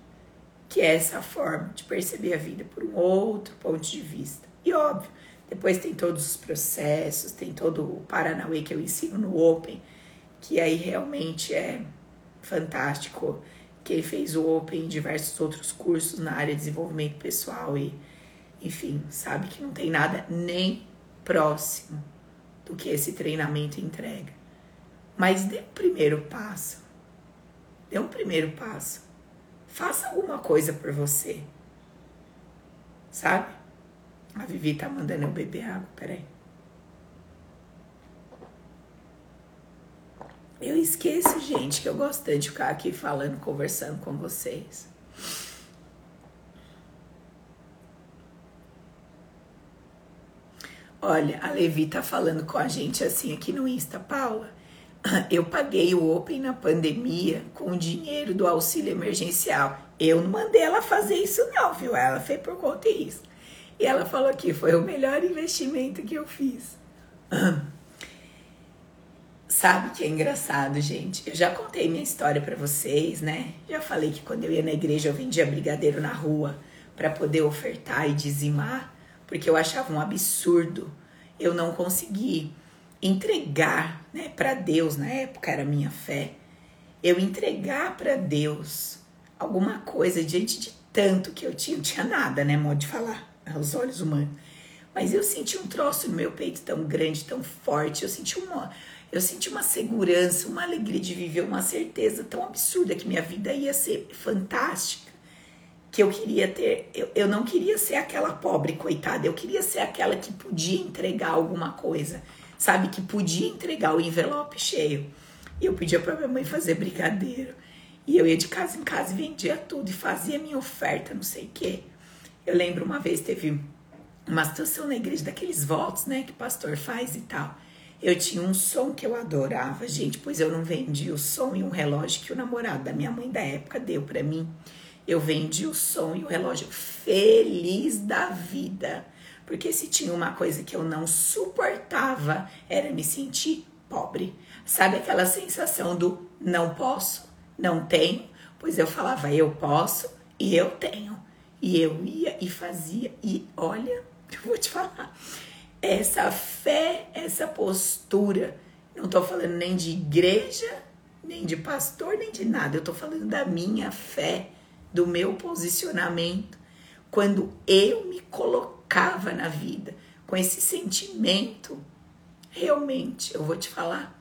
[SPEAKER 1] Que é essa forma de perceber a vida por um outro ponto de vista. E óbvio, depois tem todos os processos, tem todo o Paranauê que eu ensino no Open, que aí realmente é fantástico. Que ele fez o Open e diversos outros cursos na área de desenvolvimento pessoal e, enfim, sabe que não tem nada nem próximo do que esse treinamento entrega. Mas dê um primeiro passo. Dê um primeiro passo. Faça alguma coisa por você. Sabe? A Vivi tá mandando eu beber água, peraí. Eu esqueço, gente, que eu gosto tanto de ficar aqui falando, conversando com vocês. Olha, a Levi tá falando com a gente assim aqui no Insta, Paula. (clears throat) Eu paguei o Open na pandemia com o dinheiro do auxílio emergencial. Eu não mandei ela fazer isso, não, viu? Ela fez por conta e risco. E ela falou que foi o melhor investimento que eu fiz. (clears throat) Sabe que é engraçado, gente? Eu já contei minha história para vocês, né? Já falei que quando eu ia na igreja eu vendia brigadeiro na rua para poder ofertar e dizimar, porque eu achava um absurdo eu não conseguir entregar, né, para Deus, na época era minha fé. Eu entregar para Deus alguma coisa diante de tanto que eu tinha, não tinha nada, né, modo de falar aos olhos humanos. Mas eu senti um troço no meu peito tão grande, tão forte. Eu senti uma, eu senti uma segurança, uma alegria de viver, uma certeza tão absurda que minha vida ia ser fantástica. Que eu queria ter, eu, eu não queria ser aquela pobre coitada, eu queria ser aquela que podia entregar alguma coisa, sabe? Que podia entregar o envelope cheio. E eu pedia para minha mãe fazer brigadeiro. E eu ia de casa em casa e vendia tudo e fazia minha oferta, não sei o quê. Eu lembro uma vez teve uma situação na igreja daqueles votos, né, que pastor faz e tal. Eu tinha um som que eu adorava, gente, pois eu não vendi o som e um relógio que o namorado da minha mãe da época deu para mim. Eu vendi o som e o relógio feliz da vida. Porque se tinha uma coisa que eu não suportava, era me sentir pobre. Sabe aquela sensação do não posso, não tenho? Pois eu falava eu posso e eu tenho. E eu ia e fazia, e olha, (laughs) eu vou te falar, essa fé, essa postura, não estou falando nem de igreja, nem de pastor, nem de nada, eu estou falando da minha fé, do meu posicionamento, quando eu me colocava na vida com esse sentimento, realmente, eu vou te falar,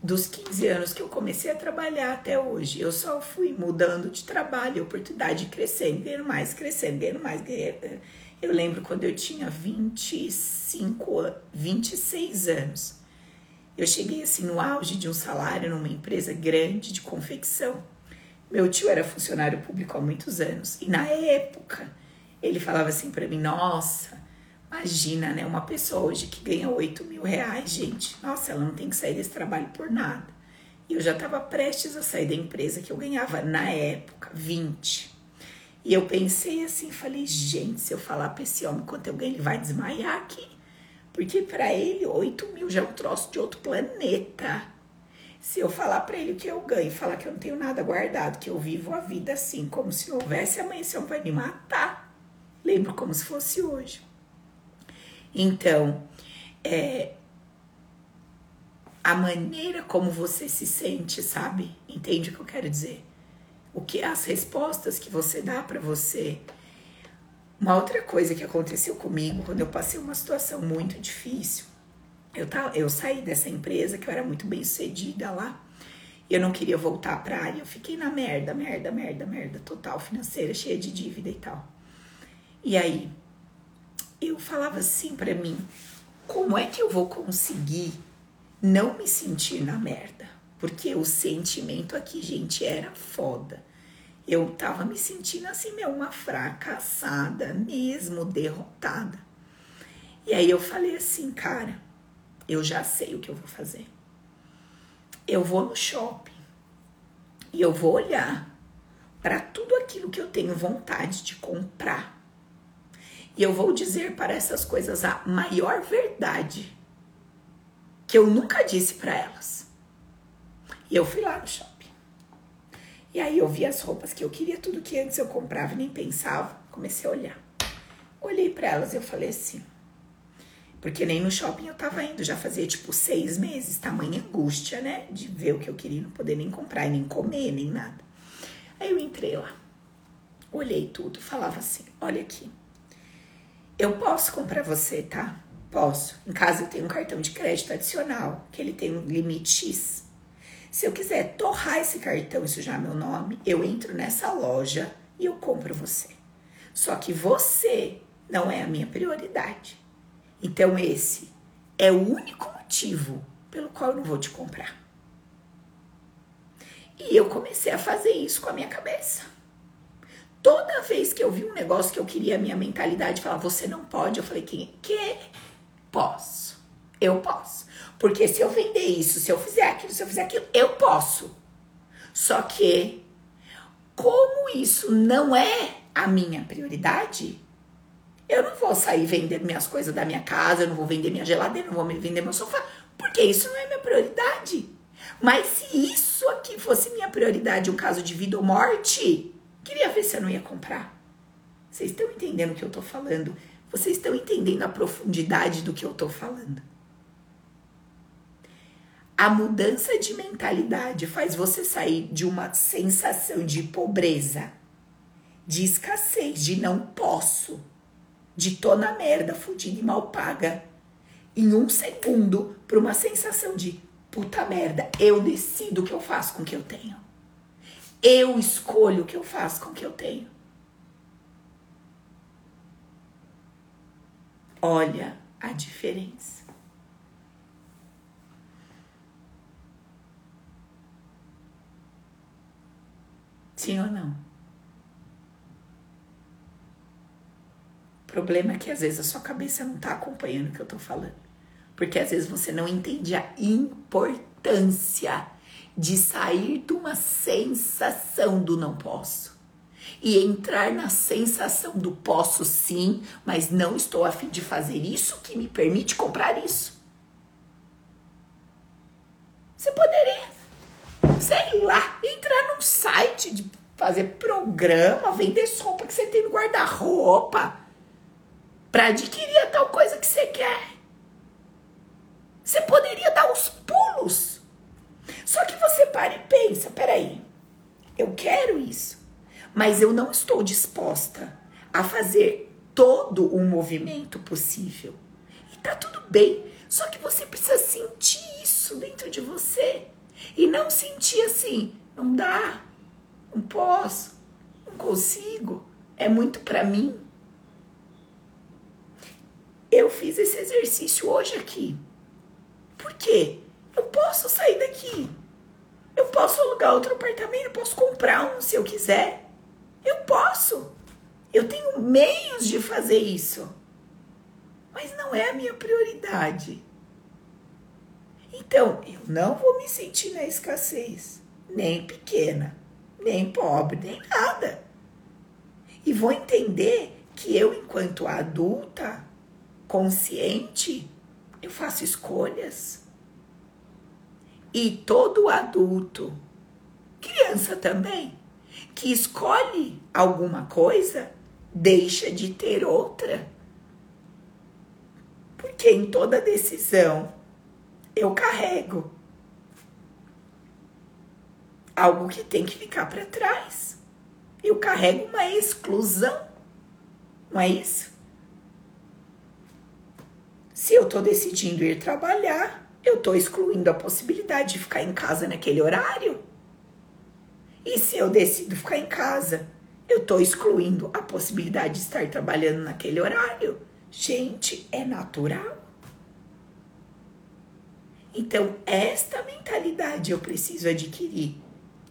[SPEAKER 1] dos 15 anos que eu comecei a trabalhar até hoje, eu só fui mudando de trabalho, oportunidade crescendo, ganhando mais, crescendo, ganhando mais. Ganhando. Eu lembro quando eu tinha 25, 26 anos. Eu cheguei assim no auge de um salário numa empresa grande de confecção. Meu tio era funcionário público há muitos anos e na época ele falava assim para mim: Nossa, Imagina, né? Uma pessoa hoje que ganha 8 mil reais, gente. Nossa, ela não tem que sair desse trabalho por nada. E eu já estava prestes a sair da empresa que eu ganhava na época 20. E eu pensei assim, falei, gente, se eu falar para esse homem quanto eu ganho, ele vai desmaiar aqui. Porque para ele, 8 mil já é um troço de outro planeta. Se eu falar para ele o que eu ganho, falar que eu não tenho nada guardado, que eu vivo a vida assim, como se não houvesse amanhã, esse homem vai me matar. Lembro como se fosse hoje. Então, é, a maneira como você se sente, sabe? Entende o que eu quero dizer? O que as respostas que você dá para você. Uma outra coisa que aconteceu comigo quando eu passei uma situação muito difícil. Eu, tava, eu saí dessa empresa que eu era muito bem sucedida lá. E eu não queria voltar pra área. Eu fiquei na merda, merda, merda, merda total financeira, cheia de dívida e tal. E aí, eu falava assim para mim: como é que eu vou conseguir não me sentir na merda? Porque o sentimento aqui, gente, era foda. Eu tava me sentindo assim, meu, uma fracassada mesmo, derrotada. E aí eu falei assim, cara, eu já sei o que eu vou fazer. Eu vou no shopping e eu vou olhar para tudo aquilo que eu tenho vontade de comprar e eu vou dizer para essas coisas a maior verdade que eu nunca disse para elas. E eu fui lá no shopping. E aí eu vi as roupas que eu queria, tudo que antes eu comprava e nem pensava. Comecei a olhar. Olhei para elas e eu falei assim. Porque nem no shopping eu tava indo, já fazia tipo seis meses, tamanha angústia, né? De ver o que eu queria não poder nem comprar, nem comer, nem nada. Aí eu entrei lá, olhei tudo, falava assim: olha aqui, eu posso comprar você, tá? Posso. Em casa eu tenho um cartão de crédito adicional, que ele tem um limite X. Se eu quiser torrar esse cartão e sujar meu nome, eu entro nessa loja e eu compro você. Só que você não é a minha prioridade. Então esse é o único motivo pelo qual eu não vou te comprar. E eu comecei a fazer isso com a minha cabeça. Toda vez que eu vi um negócio que eu queria, minha mentalidade falava, você não pode. Eu falei, que? que? Posso. Eu posso. Porque se eu vender isso, se eu fizer aquilo, se eu fizer aquilo, eu posso. Só que, como isso não é a minha prioridade, eu não vou sair vendendo minhas coisas da minha casa, eu não vou vender minha geladeira, não vou vender meu sofá, porque isso não é minha prioridade. Mas se isso aqui fosse minha prioridade, um caso de vida ou morte, Queria ver se eu não ia comprar. Vocês estão entendendo o que eu tô falando? Vocês estão entendendo a profundidade do que eu tô falando? A mudança de mentalidade faz você sair de uma sensação de pobreza, de escassez, de não posso, de tô na merda, fudida e mal paga, em um segundo, para uma sensação de puta merda, eu decido o que eu faço com o que eu tenho. Eu escolho o que eu faço com o que eu tenho. Olha a diferença. Sim ou não? O problema é que às vezes a sua cabeça não está acompanhando o que eu estou falando. Porque às vezes você não entende a importância de sair de uma sensação do não posso e entrar na sensação do posso sim, mas não estou a fim de fazer isso que me permite comprar isso. Você poderia, sei lá, entrar num site de fazer programa, vender roupa que você tem no guarda-roupa para adquirir a tal coisa que você quer. Você poderia dar os pulos só que você para e pensa, peraí, eu quero isso, mas eu não estou disposta a fazer todo o movimento possível. E tá tudo bem, só que você precisa sentir isso dentro de você e não sentir assim, não dá, não posso, não consigo, é muito para mim. Eu fiz esse exercício hoje aqui. Por quê? Eu posso sair daqui. Eu posso alugar outro apartamento, eu posso comprar um se eu quiser. Eu posso. Eu tenho meios de fazer isso. Mas não é a minha prioridade. Então, eu não vou me sentir na escassez, nem pequena, nem pobre, nem nada. E vou entender que eu, enquanto adulta, consciente, eu faço escolhas. E todo adulto, criança também, que escolhe alguma coisa, deixa de ter outra. Porque em toda decisão eu carrego algo que tem que ficar para trás. Eu carrego uma exclusão. Não é isso? Se eu estou decidindo ir trabalhar, eu estou excluindo a possibilidade de ficar em casa naquele horário. E se eu decido ficar em casa, eu estou excluindo a possibilidade de estar trabalhando naquele horário. Gente, é natural. Então, esta mentalidade eu preciso adquirir,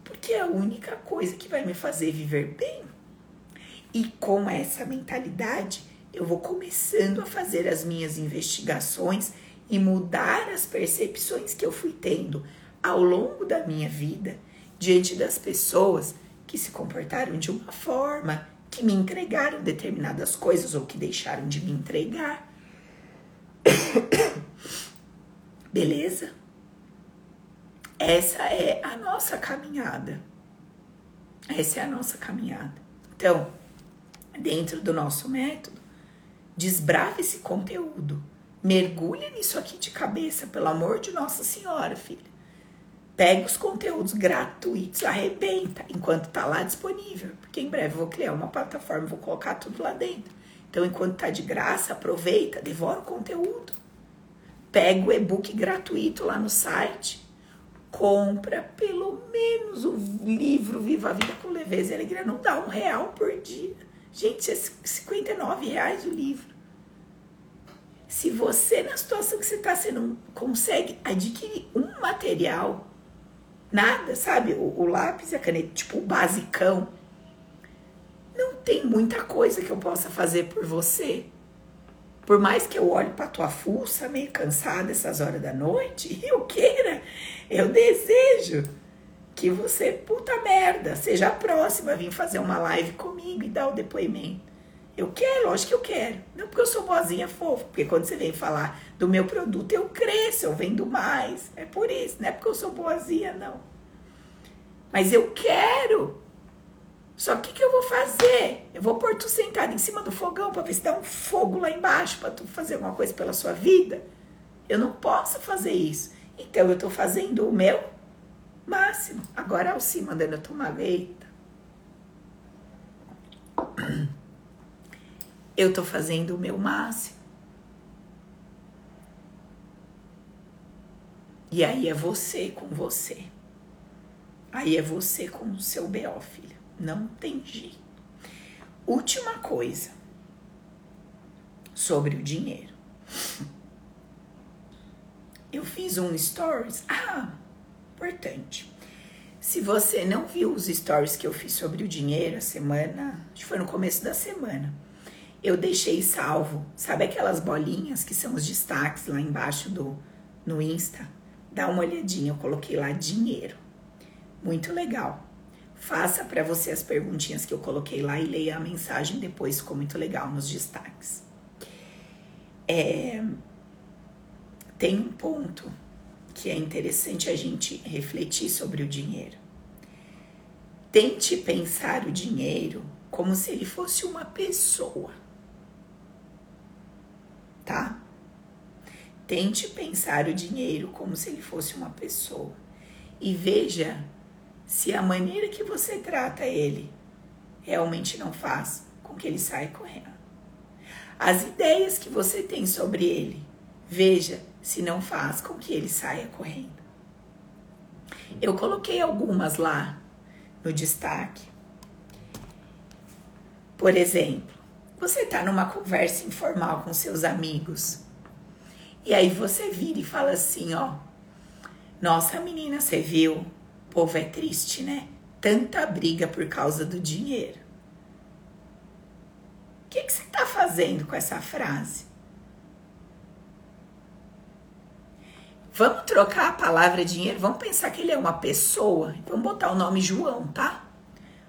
[SPEAKER 1] porque é a única coisa que vai me fazer viver bem. E com essa mentalidade, eu vou começando a fazer as minhas investigações e mudar as percepções que eu fui tendo ao longo da minha vida diante das pessoas que se comportaram de uma forma, que me entregaram determinadas coisas ou que deixaram de me entregar. (coughs) Beleza? Essa é a nossa caminhada. Essa é a nossa caminhada. Então, dentro do nosso método, desbrave esse conteúdo. Mergulha nisso aqui de cabeça, pelo amor de Nossa Senhora, filha. Pega os conteúdos gratuitos, arrebenta enquanto tá lá disponível. Porque em breve vou criar uma plataforma, vou colocar tudo lá dentro. Então, enquanto tá de graça, aproveita, devora o conteúdo. Pega o e-book gratuito lá no site. Compra pelo menos o livro Viva a Vida com Leveza e Alegria. Não dá um real por dia. Gente, é 59 reais o livro. Se você, na situação que você está, você não consegue adquirir um material Nada, sabe? O, o lápis e a caneta, tipo, o basicão. Não tem muita coisa que eu possa fazer por você. Por mais que eu olhe para tua fuça, meio cansada essas horas da noite, e (laughs) eu queira, eu desejo que você, puta merda, seja a próxima a vir fazer uma live comigo e dar o depoimento. Eu quero, lógico que eu quero. Não porque eu sou boazinha fofa, porque quando você vem falar do meu produto, eu cresço, eu vendo mais. É por isso, não é porque eu sou boazinha, não. Mas eu quero. Só que o que eu vou fazer? Eu vou pôr tu sentado em cima do fogão para ver se dá um fogo lá embaixo para tu fazer alguma coisa pela sua vida. Eu não posso fazer isso. Então eu tô fazendo o meu máximo. Agora ao cima mandando eu tomar eita. Eu tô fazendo o meu máximo. E aí é você com você. Aí é você com o seu BO, filha. Não jeito. Última coisa sobre o dinheiro. Eu fiz um stories. Ah, importante. Se você não viu os stories que eu fiz sobre o dinheiro a semana, acho que foi no começo da semana, eu deixei salvo, sabe aquelas bolinhas que são os destaques lá embaixo do no Insta? Dá uma olhadinha, eu coloquei lá dinheiro. Muito legal. Faça para você as perguntinhas que eu coloquei lá e leia a mensagem depois, ficou muito legal nos destaques. É, tem um ponto que é interessante a gente refletir sobre o dinheiro. Tente pensar o dinheiro como se ele fosse uma pessoa tá? Tente pensar o dinheiro como se ele fosse uma pessoa e veja se a maneira que você trata ele realmente não faz com que ele saia correndo. As ideias que você tem sobre ele, veja se não faz com que ele saia correndo. Eu coloquei algumas lá no destaque. Por exemplo, você está numa conversa informal com seus amigos. E aí você vira e fala assim, ó. Nossa, menina, você viu? O povo é triste, né? Tanta briga por causa do dinheiro. O que, que você está fazendo com essa frase? Vamos trocar a palavra dinheiro? Vamos pensar que ele é uma pessoa? Vamos botar o nome João, tá?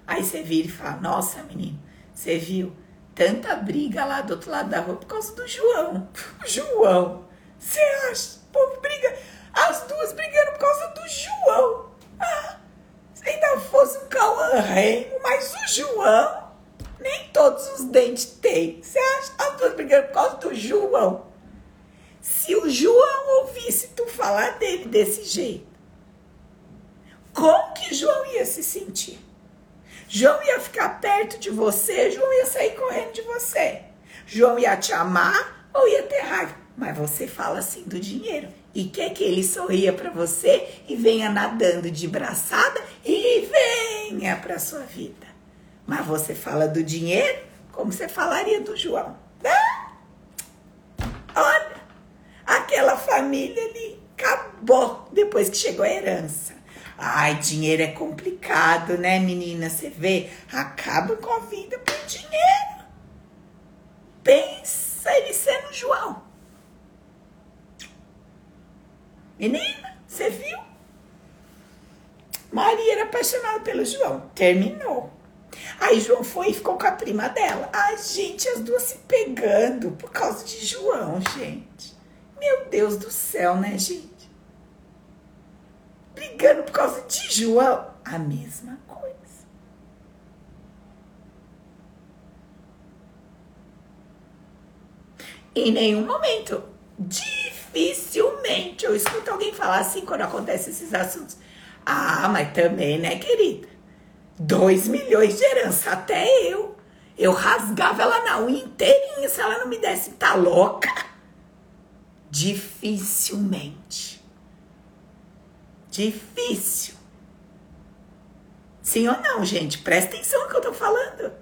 [SPEAKER 1] Aí você vira e fala: Nossa, menino, você viu? Tanta briga lá do outro lado da rua por causa do João. João, você acha? O povo briga, as duas brigando por causa do João. Ah, se ainda fosse um Cauã Reino, mas o João, nem todos os dentes tem. Você acha? As duas brigando por causa do João. Se o João ouvisse tu falar dele desse jeito, como que João ia se sentir? João ia ficar perto de você, João ia sair correndo de você. João ia te amar ou ia ter raiva. Mas você fala assim do dinheiro e quer que ele sorria para você e venha nadando de braçada e venha para sua vida. Mas você fala do dinheiro como você falaria do João. Ah! Olha, aquela família ali acabou depois que chegou a herança. Ai, dinheiro é complicado, né, menina? Você vê, acaba com a vida por dinheiro. Pensa ele sendo João. Menina, você viu? Maria era apaixonada pelo João. Terminou. Aí João foi e ficou com a prima dela. Ai, gente, as duas se pegando por causa de João, gente. Meu Deus do céu, né, gente? Brigando por causa de João. A mesma coisa. Em nenhum momento, dificilmente, eu escuto alguém falar assim quando acontecem esses assuntos. Ah, mas também, né, querida? Dois milhões de herança, até eu. Eu rasgava ela na unha inteirinha se ela não me desse. Tá louca? Dificilmente. Difícil. Sim ou não, gente? Presta atenção no que eu tô falando.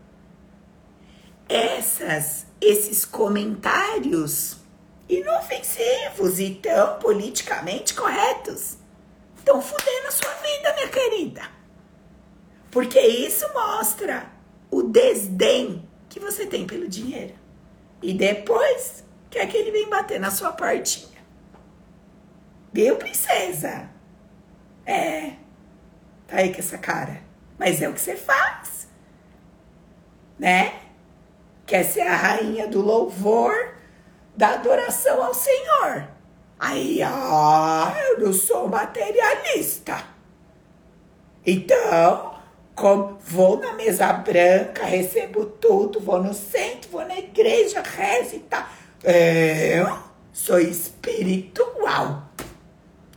[SPEAKER 1] Essas, esses comentários inofensivos e tão politicamente corretos estão fudendo a sua vida, minha querida. Porque isso mostra o desdém que você tem pelo dinheiro. E depois quer que ele vem bater na sua portinha. Viu, princesa? É. Tá aí com essa cara. Mas é o que você faz. Né? Quer ser a rainha do louvor, da adoração ao Senhor. Aí, ah, eu não sou materialista. Então, como vou na mesa branca, recebo tudo, vou no centro, vou na igreja, rezo e tal. Eu sou espiritual.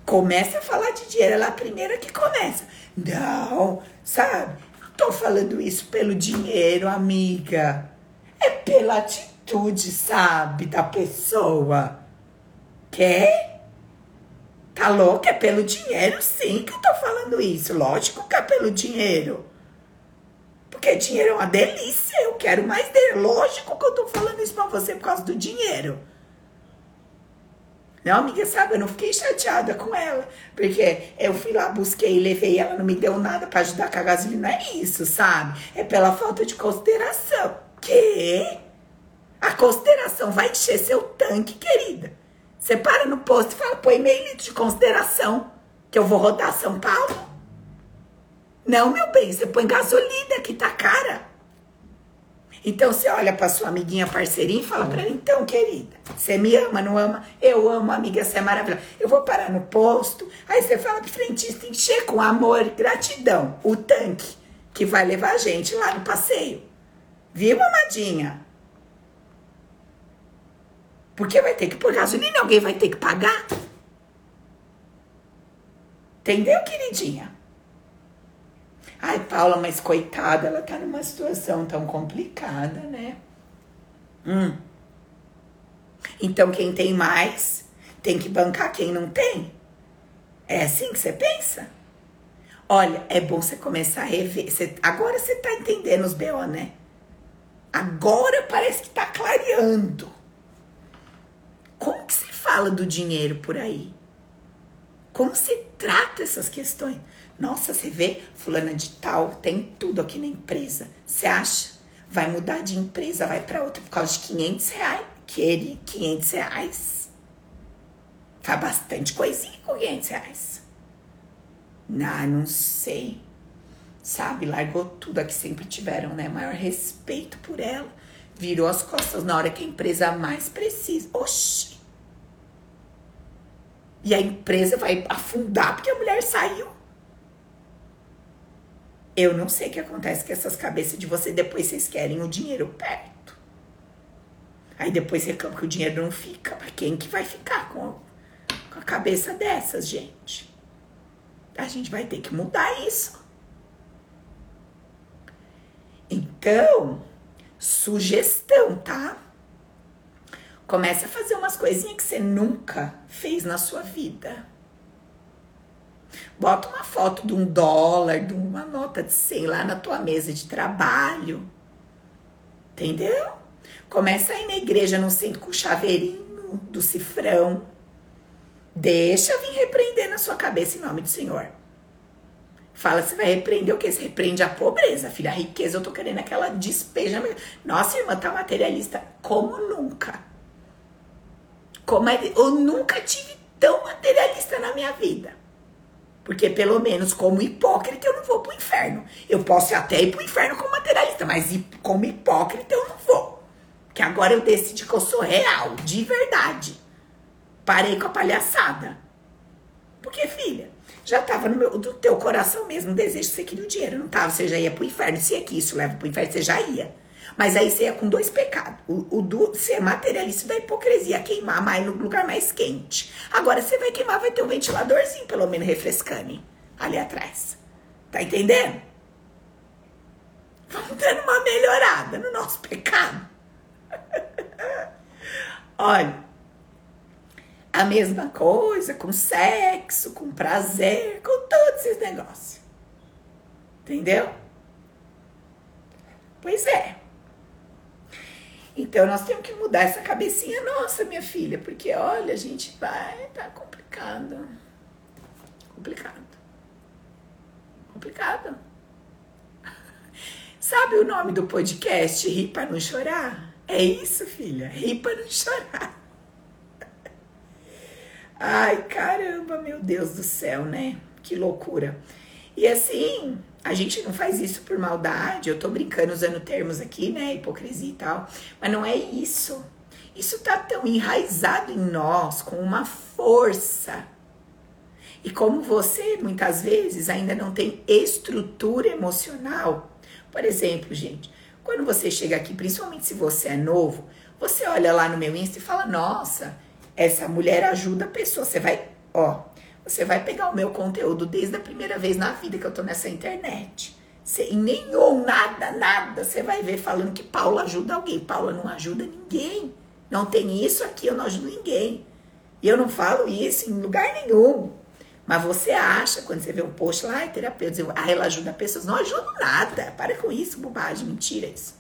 [SPEAKER 1] Começa a falar de dinheiro, ela é a primeira que começa. Não, sabe? Não tô falando isso pelo dinheiro, amiga. É pela atitude, sabe, da pessoa. Quer? Tá louca? É pelo dinheiro, sim, que eu tô falando isso. Lógico que é pelo dinheiro. Porque dinheiro é uma delícia, eu quero mais dele. Lógico que eu tô falando isso pra você por causa do dinheiro. Não, amiga, sabe, eu não fiquei chateada com ela. Porque eu fui lá, busquei, levei, ela não me deu nada para ajudar com a gasolina. É isso, sabe? É pela falta de consideração. Que? A consideração vai encher seu tanque, querida. Você para no posto e fala, põe meio litro de consideração, que eu vou rodar São Paulo. Não, meu bem, você põe gasolina que tá cara. Então você olha para sua amiguinha parceirinha e fala para ela, então, querida, você me ama, não ama? Eu amo, amiga, você é maravilhosa. Eu vou parar no posto, aí você fala pro frentista encher com amor, gratidão, o tanque que vai levar a gente lá no passeio. Viu, amadinha? Porque vai ter que pôr gasolina, alguém vai ter que pagar. Entendeu, queridinha? Ai, Paula, mas coitada, ela tá numa situação tão complicada, né? Hum. Então, quem tem mais tem que bancar quem não tem. É assim que você pensa? Olha, é bom você começar a rever. Agora você tá entendendo os BO, né? Agora parece que tá clareando. Como que se fala do dinheiro por aí? Como se trata essas questões? Nossa, você vê, fulana de tal tem tudo aqui na empresa. Você acha? Vai mudar de empresa, vai para outra por causa de 500 reais. Querer 500 reais. Faz bastante coisinha com 500 reais. Ah, não sei. Sabe, largou tudo aqui sempre tiveram, né? Maior respeito por ela virou as costas na hora que a empresa mais precisa. Oxi! E a empresa vai afundar porque a mulher saiu. Eu não sei o que acontece com essas cabeças de você. Depois vocês querem o dinheiro perto. Aí depois reclama que o dinheiro não fica. Mas quem que vai ficar com, com a cabeça dessas, gente? A gente vai ter que mudar isso. Então, sugestão, tá? Comece a fazer umas coisinhas que você nunca fez na sua vida. Bota uma foto de um dólar, de uma nota de 100 lá na tua mesa de trabalho. Entendeu? Começa a ir na igreja no centro com o chaveirinho do cifrão. Deixa vir repreender na sua cabeça em nome do Senhor. Fala, você vai repreender o quê? Você repreende a pobreza, filha. A riqueza, eu tô querendo aquela despeja. Nossa, irmã, tá materialista como nunca. Como é, eu nunca tive tão materialista na minha vida. Porque pelo menos como hipócrita eu não vou pro inferno. Eu posso até ir pro inferno como materialista, mas como hipócrita eu não vou. Que agora eu decidi que eu sou real, de verdade. Parei com a palhaçada. Porque, filha, já tava no meu, do teu coração mesmo o desejo de você queria o dinheiro, não tava? Você já ia pro inferno. Se é que isso leva pro inferno, você já ia. Mas aí você ia com dois pecados. O, o do ser materialista da hipocrisia, queimar mais no lugar mais quente. Agora você vai queimar, vai ter um ventiladorzinho, pelo menos refrescando ali atrás. Tá entendendo? Vamos dando uma melhorada no nosso pecado. (laughs) Olha, a mesma coisa com sexo, com prazer, com todos esses negócios. Entendeu? Pois é. Então nós temos que mudar essa cabecinha nossa, minha filha, porque olha, a gente vai, tá complicado. Complicado. Complicado. (laughs) Sabe o nome do podcast Rir para não chorar? É isso, filha, rir para não chorar. (laughs) Ai, caramba, meu Deus do céu, né? Que loucura. E assim, a gente não faz isso por maldade, eu tô brincando usando termos aqui, né? Hipocrisia e tal. Mas não é isso. Isso tá tão enraizado em nós, com uma força. E como você, muitas vezes, ainda não tem estrutura emocional. Por exemplo, gente, quando você chega aqui, principalmente se você é novo, você olha lá no meu Insta e fala: Nossa, essa mulher ajuda a pessoa. Você vai, ó, você vai pegar o meu conteúdo desde a primeira vez na vida que eu tô nessa internet. Você, em nenhum, nada, nada, você vai ver falando que Paula ajuda alguém. Paula não ajuda ninguém. Não tem isso aqui, eu não ajudo ninguém. E eu não falo isso em lugar nenhum. Mas você acha, quando você vê um post lá, ai, terapeuta, ah, ela ajuda pessoas. Não ajuda nada. Para com isso, bobagem, mentira isso.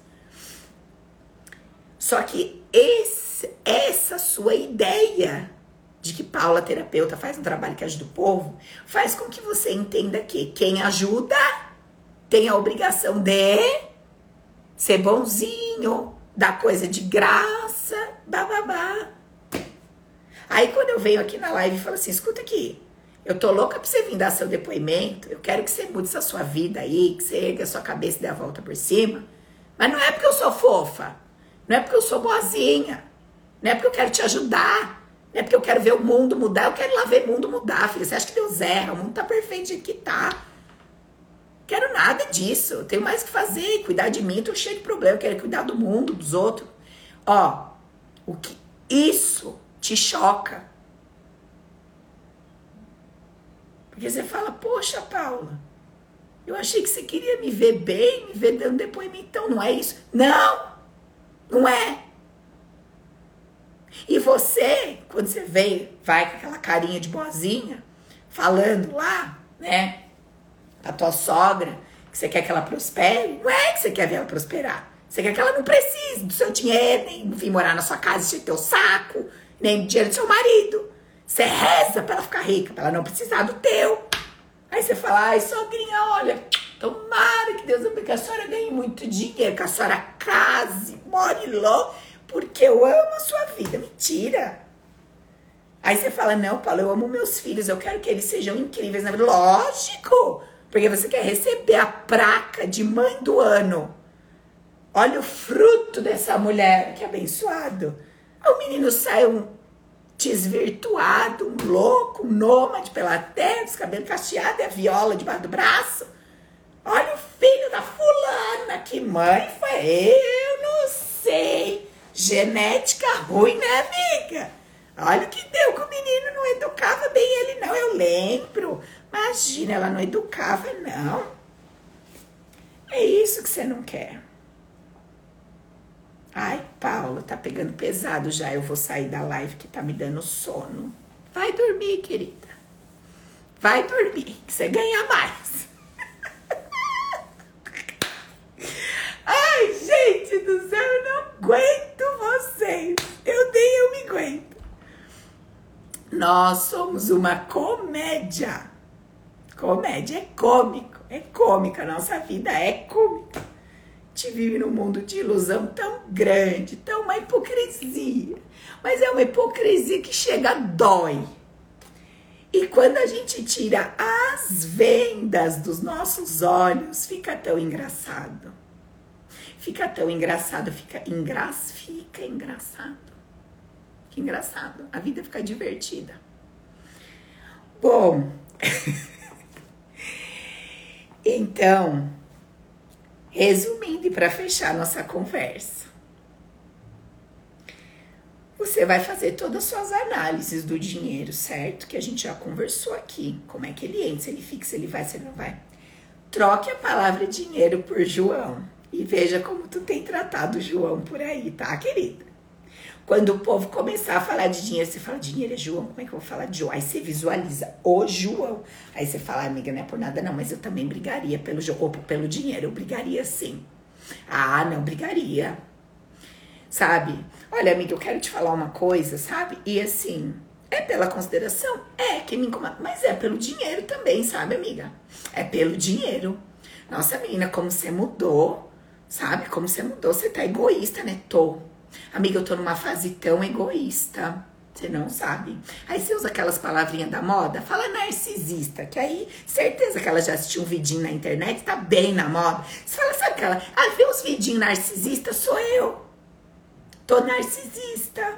[SPEAKER 1] Só que esse, essa sua ideia de que Paula, terapeuta, faz um trabalho que ajuda o povo, faz com que você entenda que quem ajuda tem a obrigação de ser bonzinho, dar coisa de graça, bababá. Aí quando eu venho aqui na live e falo assim, escuta aqui, eu tô louca pra você vir dar seu depoimento, eu quero que você mude essa sua vida aí, que você erga a sua cabeça e dê a volta por cima. Mas não é porque eu sou fofa, não é porque eu sou boazinha, não é porque eu quero te ajudar, é porque eu quero ver o mundo mudar, eu quero ir lá ver o mundo mudar, filha. Você acha que Deus erra? O mundo tá perfeito jeito que tá. Quero nada disso. Eu tenho mais que fazer, cuidar de mim, tô cheio de problema. Eu quero cuidar do mundo, dos outros. Ó, o que isso te choca. Porque você fala, poxa, Paula, eu achei que você queria me ver bem, me ver dando depoimento. Então, não é isso? Não! Não é. E você, quando você vem, vai com aquela carinha de boazinha, falando lá, né, pra tua sogra, que você quer que ela prospere, não é que você quer ver ela prosperar. Você quer que ela não precise do seu dinheiro, nem vir morar na sua casa e teu saco, nem do dinheiro do seu marido. Você reza pra ela ficar rica, pra ela não precisar do teu. Aí você fala, ai, sogrinha, olha, tomara que Deus abençoe, que a senhora ganhe muito dinheiro, que a senhora case, more logo porque eu amo a sua vida. Mentira. Aí você fala, não, Paulo, eu amo meus filhos, eu quero que eles sejam incríveis vida. Lógico, porque você quer receber a placa de mãe do ano. Olha o fruto dessa mulher, que abençoado. O menino sai um desvirtuado, um louco, um nômade pela terra, os cabelos cacheados e a viola debaixo do braço. Olha o filho da fulana, que mãe foi? Eu não sei. Genética ruim, né, amiga? Olha o que deu que o menino não educava bem ele, não. Eu lembro. Imagina, ela não educava, não. É isso que você não quer. Ai, Paula, tá pegando pesado já. Eu vou sair da live que tá me dando sono. Vai dormir, querida. Vai dormir, que você ganha mais. Ai, gente do céu, eu não aguento vocês. Eu nem eu me aguento. Nós somos uma comédia. Comédia é cômico, é cômica. Nossa vida é cômica. Gente vive num mundo de ilusão tão grande, tão uma hipocrisia. Mas é uma hipocrisia que chega dói. E quando a gente tira as vendas dos nossos olhos, fica tão engraçado. Fica tão engraçado, fica, engra... fica engraçado. Que engraçado. A vida fica divertida. Bom, (laughs) então, resumindo e para fechar nossa conversa, você vai fazer todas as suas análises do dinheiro, certo? Que a gente já conversou aqui. Como é que ele entra, se ele fica, se ele vai, se ele não vai. Troque a palavra dinheiro por João. E veja como tu tem tratado o João por aí, tá, querida? Quando o povo começar a falar de dinheiro, você fala, dinheiro é João, como é que eu vou falar de João? Aí você visualiza o João. Aí você fala, amiga, não é por nada não, mas eu também brigaria pelo, ou pelo dinheiro, eu brigaria sim. Ah, não, brigaria. Sabe? Olha, amiga, eu quero te falar uma coisa, sabe? E assim, é pela consideração? É, que me incomoda, mas é pelo dinheiro também, sabe, amiga? É pelo dinheiro. Nossa, menina, como você mudou, sabe? Como você mudou, você tá egoísta, né? Tô. Amiga, eu tô numa fase tão egoísta. Você não sabe. Aí você usa aquelas palavrinhas da moda, fala narcisista, que aí certeza que ela já assistiu um vidinho na internet, tá bem na moda. Você fala, sabe aquela, ah, vê uns vidinhos narcisista, sou eu. Tô narcisista.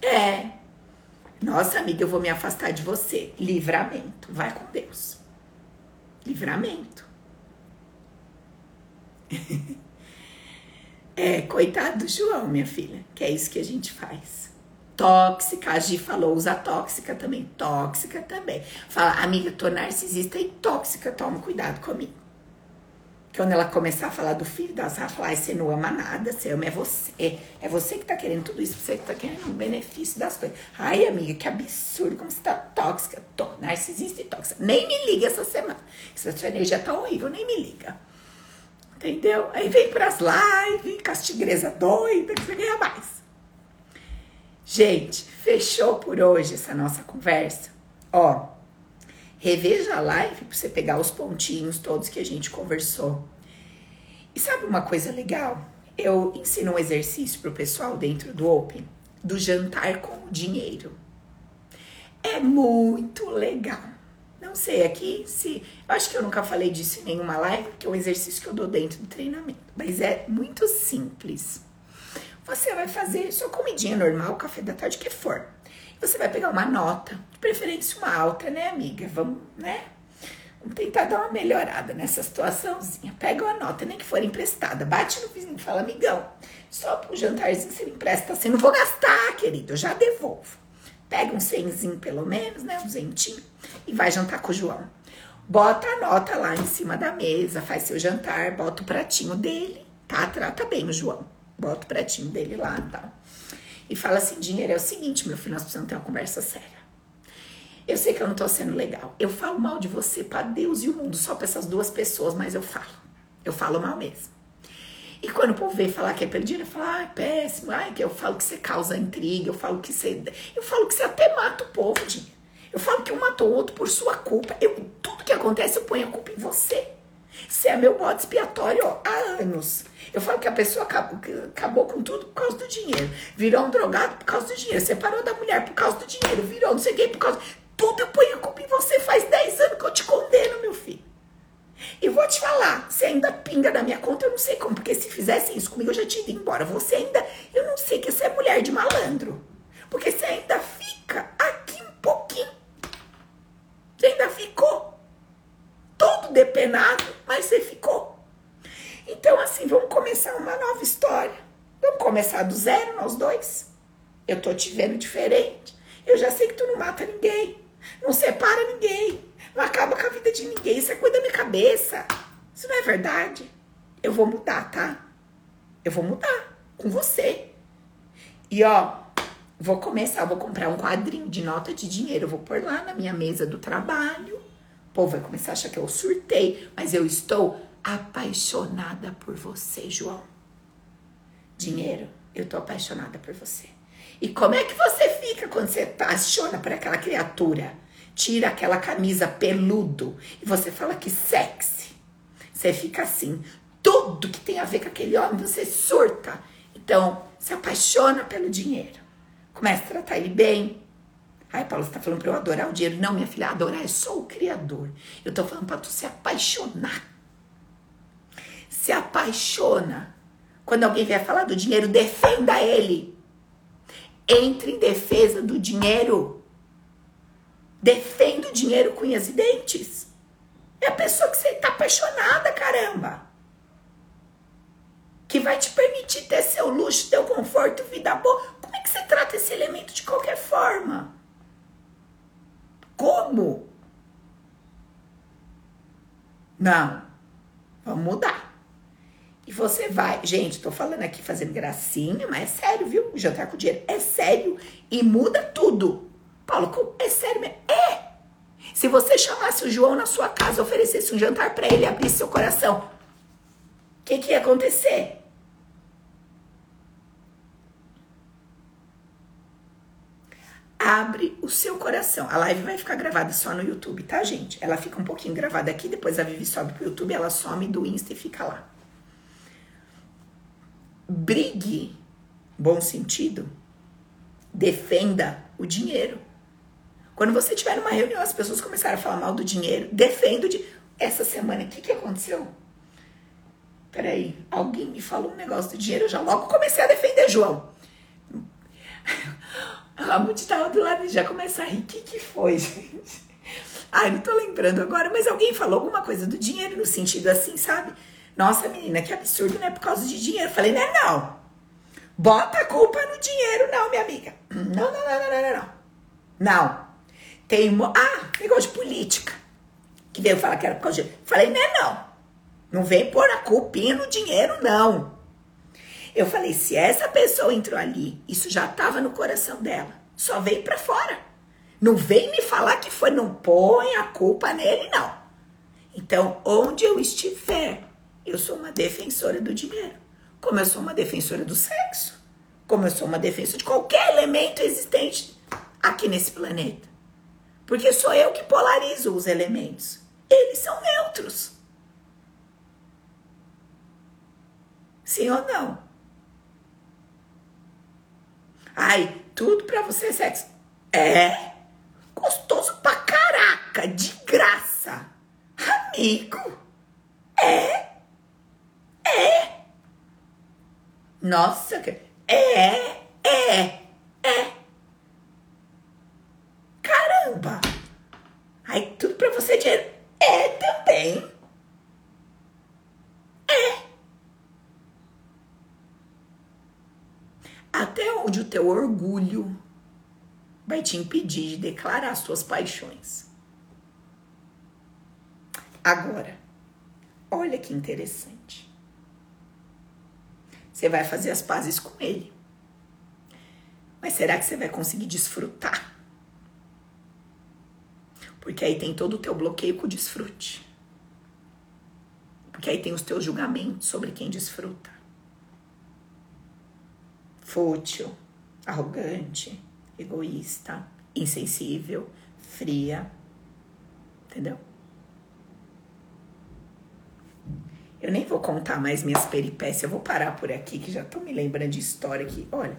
[SPEAKER 1] É. Nossa, amiga, eu vou me afastar de você. Livramento. Vai com Deus. Livramento. (laughs) É, coitado do João, minha filha, que é isso que a gente faz. Tóxica, a Gi falou, usa tóxica também. Tóxica também. Fala, amiga, tô narcisista e tóxica, toma cuidado comigo. Quando ela começar a falar do filho das ela falar, você não ama nada, você ama é você. É você que tá querendo tudo isso, você que tá querendo o benefício das coisas. Ai, amiga, que absurdo, como você tá tóxica. Tô narcisista e tóxica. Nem me liga essa semana. Essa sua energia tá horrível, nem me liga. Entendeu? Aí vem pras lives, castigresa doida, que você ganha mais. Gente, fechou por hoje essa nossa conversa? Ó, reveja a live para você pegar os pontinhos todos que a gente conversou. E sabe uma coisa legal? Eu ensino um exercício pro pessoal dentro do Open do jantar com o dinheiro. É muito legal. Não sei aqui se. Eu acho que eu nunca falei disso em nenhuma live, porque é um exercício que eu dou dentro do treinamento. Mas é muito simples. Você vai fazer sua comidinha normal, café da tarde, que for. Você vai pegar uma nota, de preferência uma alta, né, amiga? Vamos, né? Vamos tentar dar uma melhorada nessa situaçãozinha. Pega uma nota, nem que for emprestada. Bate no vizinho e fala, amigão, só pro jantarzinho você me empresta assim. Não vou gastar, querido, eu já devolvo. Pega um cenzinho pelo menos, né? Um zentinho e vai jantar com o João. Bota a nota lá em cima da mesa, faz seu jantar, bota o pratinho dele, tá? Trata bem o João. Bota o pratinho dele lá e tá? E fala assim: dinheiro é o seguinte, meu filho, nós precisamos ter uma conversa séria. Eu sei que eu não tô sendo legal. Eu falo mal de você para Deus e o mundo, só para essas duas pessoas, mas eu falo. Eu falo mal mesmo. E quando o povo vem falar que é perdido, eu falo, ai, péssimo, ai, que eu falo que você causa intriga, eu falo que você. Eu falo que você até mata o povo, dinheiro. Eu falo que um matou o outro por sua culpa. Eu, tudo que acontece, eu ponho a culpa em você. Você é meu bode expiatório ó, há anos. Eu falo que a pessoa acabou, acabou com tudo por causa do dinheiro. Virou um drogado por causa do dinheiro. Separou da mulher por causa do dinheiro. Virou não sei quem por causa. Tudo eu ponho a culpa em você. Faz 10 anos que eu te condeno, meu filho. E vou te falar, você ainda pinga da minha conta, eu não sei como, porque se fizesse isso comigo, eu já tinha ido embora. Você ainda, eu não sei que você é mulher de malandro. Porque você ainda fica aqui um pouquinho você ainda ficou todo depenado, mas você ficou. Então, assim, vamos começar uma nova história. Vamos começar do zero nós dois? Eu tô te vendo diferente. Eu já sei que tu não mata ninguém, não separa ninguém, não acaba com a vida de ninguém. Isso é coisa da minha cabeça. Isso não é verdade. Eu vou mudar, tá? Eu vou mudar com você. E ó, vou começar, vou comprar um quadrinho de nota de dinheiro, vou pôr lá na minha mesa do trabalho. O povo vai começar a achar que eu surtei, mas eu estou apaixonada por você, João. Dinheiro, eu tô apaixonada por você. E como é que você fica quando você apaixona por aquela criatura? Tira aquela camisa peludo e você fala que sexy. Você fica assim, tudo que tem a ver com aquele homem, você surta. Então, se apaixona pelo dinheiro. Começa a tratar ele bem. Ai, Paulo, você tá falando pra eu adorar o dinheiro. Não, minha filha, adorar é só o Criador. Eu tô falando pra tu se apaixonar. Se apaixona. Quando alguém vier falar do dinheiro, defenda ele. Entre em defesa do dinheiro. Defenda o dinheiro com unhas e dentes. É a pessoa que você tá apaixonada, caramba que vai te permitir ter seu luxo, teu conforto, vida boa. Como é que você trata esse elemento de qualquer forma? Como? Não. Vamos mudar. E você vai. Gente, tô falando aqui fazendo gracinha, mas é sério, viu? Jantar com dinheiro é sério e muda tudo. Paulo, é sério mesmo? É! Se você chamasse o João na sua casa, oferecesse um jantar para ele, abrisse seu coração, o que, que ia acontecer? abre o seu coração. A live vai ficar gravada só no YouTube, tá, gente? Ela fica um pouquinho gravada aqui, depois a Vivi sobe pro YouTube, ela some do Insta e fica lá. Brigue, bom sentido, defenda o dinheiro. Quando você tiver numa reunião, as pessoas começaram a falar mal do dinheiro, defenda o dinheiro. Essa semana, o que, que aconteceu? Peraí, alguém me falou um negócio do dinheiro, eu já logo comecei a defender João. (laughs) A Muti tava do lado e já começa a rir. O que, que foi, (laughs) gente? Ai, não tô lembrando agora, mas alguém falou alguma coisa do dinheiro no sentido assim, sabe? Nossa, menina, que absurdo, não é por causa de dinheiro. Falei, não é não. Bota a culpa no dinheiro, não, minha amiga. Não, não, não, não, não, não. Não. Tem uma. Ah, negócio de política. Que veio falar que era por causa de. Falei, não é não. Não vem pôr a culpinha no dinheiro, não. Eu falei, se essa pessoa entrou ali, isso já estava no coração dela, só veio para fora. Não vem me falar que foi, não põe a culpa nele, não. Então, onde eu estiver, eu sou uma defensora do dinheiro, como eu sou uma defensora do sexo, como eu sou uma defensora de qualquer elemento existente aqui nesse planeta. Porque sou eu que polarizo os elementos. Eles são neutros. Sim ou não? Ai, tudo pra você é sexo. É gostoso pra caraca, de graça. Amigo. É. É. Nossa, é, é. Caramba. Ai, tudo pra você é dinheiro. É também. Até onde o teu orgulho vai te impedir de declarar as tuas paixões. Agora, olha que interessante. Você vai fazer as pazes com ele. Mas será que você vai conseguir desfrutar? Porque aí tem todo o teu bloqueio com o desfrute. Porque aí tem os teus julgamentos sobre quem desfruta fútil, arrogante, egoísta, insensível, fria. Entendeu? Eu nem vou contar mais minhas peripécias, eu vou parar por aqui, que já tô me lembrando de história aqui. Olha,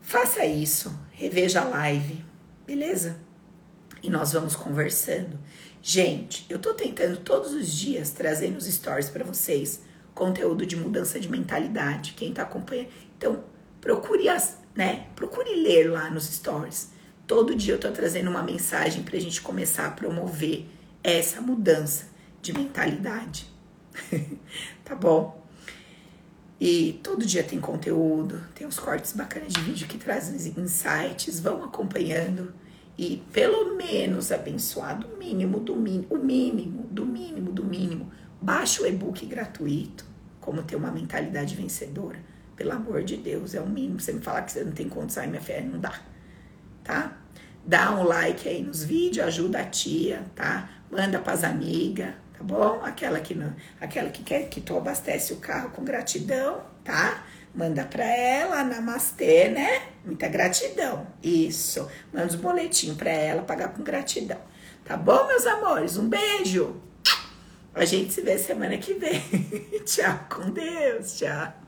[SPEAKER 1] faça isso, reveja a live, beleza? E nós vamos conversando. Gente, eu tô tentando todos os dias trazer nos stories para vocês conteúdo de mudança de mentalidade. Quem está acompanhando. Então, procure as, né? Procure ler lá nos stories. Todo dia eu estou trazendo uma mensagem para a gente começar a promover essa mudança de mentalidade. (laughs) tá bom? E todo dia tem conteúdo, tem uns cortes bacanas de vídeo que trazem insights, vão acompanhando e pelo menos abençoado o mínimo do mínimo, o mínimo, do mínimo, do mínimo. Baixa o e-book gratuito, como ter uma mentalidade vencedora. Pelo amor de Deus, é o mínimo. Você me falar que você não tem condição, minha fé, não dá. Tá? Dá um like aí nos vídeos, ajuda a tia, tá? Manda pras amigas, tá bom? Aquela que não, aquela que quer que tu abastece o carro com gratidão, tá? Manda para ela, namastê, né? Muita gratidão. Isso. Manda os boletinhos para ela pagar com gratidão. Tá bom, meus amores? Um beijo. A gente se vê semana que vem. (laughs) tchau, com Deus. Tchau.